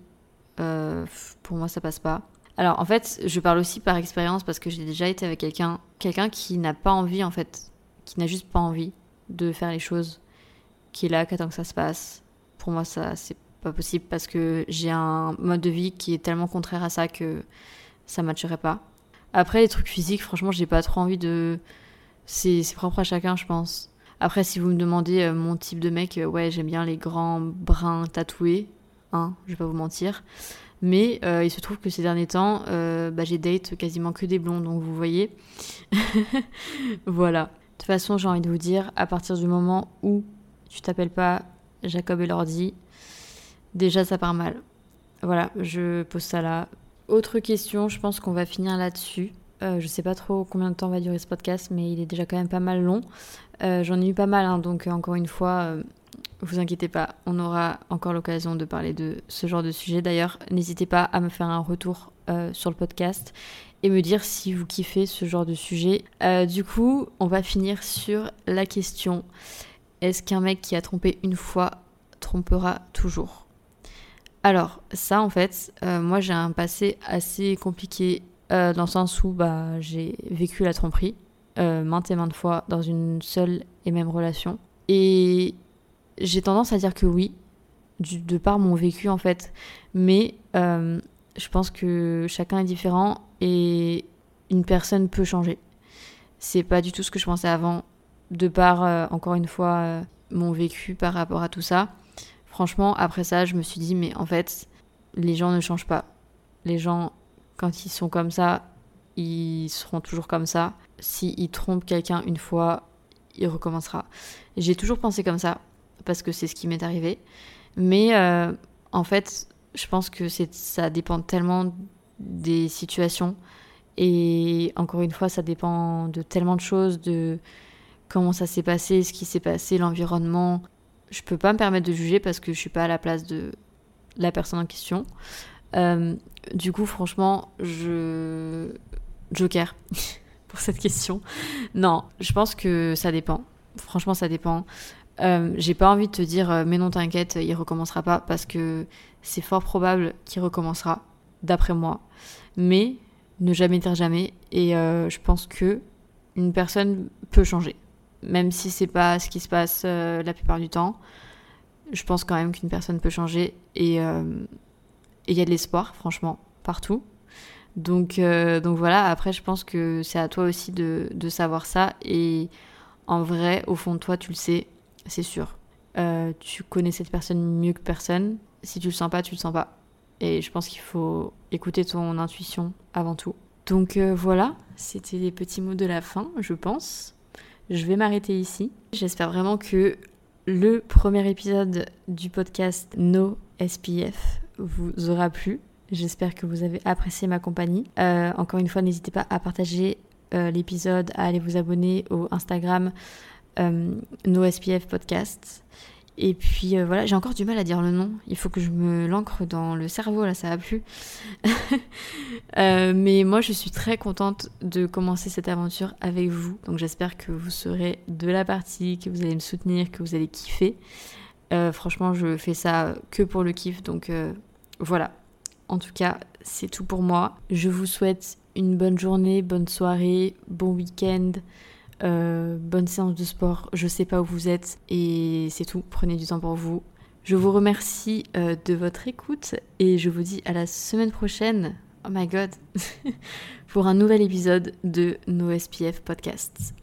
euh, pour moi ça passe pas. Alors en fait, je parle aussi par expérience parce que j'ai déjà été avec quelqu'un, quelqu'un qui n'a pas envie en fait, qui n'a juste pas envie de faire les choses, qui est là, qui attend que ça se passe. Pour moi, ça c'est pas possible parce que j'ai un mode de vie qui est tellement contraire à ça que ça matcherait pas. Après, les trucs physiques, franchement, j'ai pas trop envie de. C'est propre à chacun, je pense. Après, si vous me demandez euh, mon type de mec, euh, ouais, j'aime bien les grands bruns tatoués, hein, je vais pas vous mentir. Mais euh, il se trouve que ces derniers temps, bah, j'ai date quasiment que des blonds, donc vous voyez. voilà. De toute façon, j'ai envie de vous dire, à partir du moment où tu t'appelles pas Jacob et Lordi, déjà ça part mal. Voilà, je pose ça là. Autre question, je pense qu'on va finir là-dessus. Euh, je sais pas trop combien de temps va durer ce podcast, mais il est déjà quand même pas mal long. Euh, j'en ai eu pas mal, hein, donc euh, encore une fois, vous inquiétez pas, on aura encore l'occasion de parler de ce genre de sujet. D'ailleurs, n'hésitez pas à me faire un retour sur le podcast et me dire si vous kiffez ce genre de sujet. du coup, on va finir sur la question est-ce qu'un mec qui a trompé une fois trompera toujours? Alors, ça, en fait, euh, moi, j'ai un passé assez compliqué euh, dans le sens où bah, j'ai vécu la tromperie euh, maintes et maintes fois dans une seule et même relation. Et j'ai tendance à dire que oui, de par mon vécu, en fait. Mais je pense que chacun est différent et une personne peut changer. C'est pas du tout ce que je pensais avant, de par, encore une fois, mon vécu par rapport à tout ça. Franchement, après ça, je me suis dit, mais en fait, les gens ne changent pas. Les gens, quand ils sont comme ça, ils seront toujours comme ça. S'ils trompent quelqu'un une fois, il recommencera. J'ai toujours pensé comme ça, parce que c'est ce qui m'est arrivé. Mais euh, en fait, je pense que ça dépend tellement des situations. Et encore une fois, ça dépend de tellement de choses, de comment ça s'est passé, ce qui s'est passé, l'environnement, je peux pas me permettre de juger parce que je suis pas à la place de la personne en question. Euh, du coup, franchement, je. Joker pour cette question. Non, je pense que ça dépend. Franchement, ça dépend. Euh, j'ai pas envie de te dire, euh, mais non, t'inquiète, il recommencera pas parce que c'est fort probable qu'il recommencera, d'après moi. Mais ne jamais dire jamais. Et je pense que une personne peut changer même si c'est pas ce qui se passe euh, la plupart du temps, je pense quand même qu'une personne peut changer euh, et il y a de l'espoir, franchement, partout. Donc, euh, donc voilà, après, je pense que c'est à toi aussi de, de, savoir ça. Et en vrai, au fond de toi, tu le sais, c'est sûr. tu connais cette personne mieux que personne. Si tu le sens pas, tu le sens pas. Et je pense qu'il faut écouter ton intuition avant tout. Donc voilà, c'était les petits mots de la fin, je pense. Je vais m'arrêter ici. J'espère vraiment que le premier épisode du podcast No SPF vous aura plu. J'espère que vous avez apprécié ma compagnie. Euh, encore une fois, n'hésitez pas à partager euh, l'épisode, à aller vous abonner au Instagram euh, No SPF Podcast. Et puis euh, voilà, j'ai encore du mal à dire le nom. Il faut que je me l'ancre dans le cerveau, là, ça va plus. Euh, mais moi, je suis très contente de commencer cette aventure avec vous. Donc j'espère que vous serez de la partie, que vous allez me soutenir, que vous allez kiffer. Euh, franchement, je fais ça que pour le kiff. Donc voilà. En tout cas, c'est tout pour moi. Je vous souhaite une bonne journée, bonne soirée, bon week-end. Euh, bonne séance de sport. Je sais pas où vous êtes et c'est tout. Prenez du temps pour vous. Je vous remercie euh, de votre écoute et je vous dis à la semaine prochaine oh my god, pour un nouvel épisode de nos SPF Podcasts.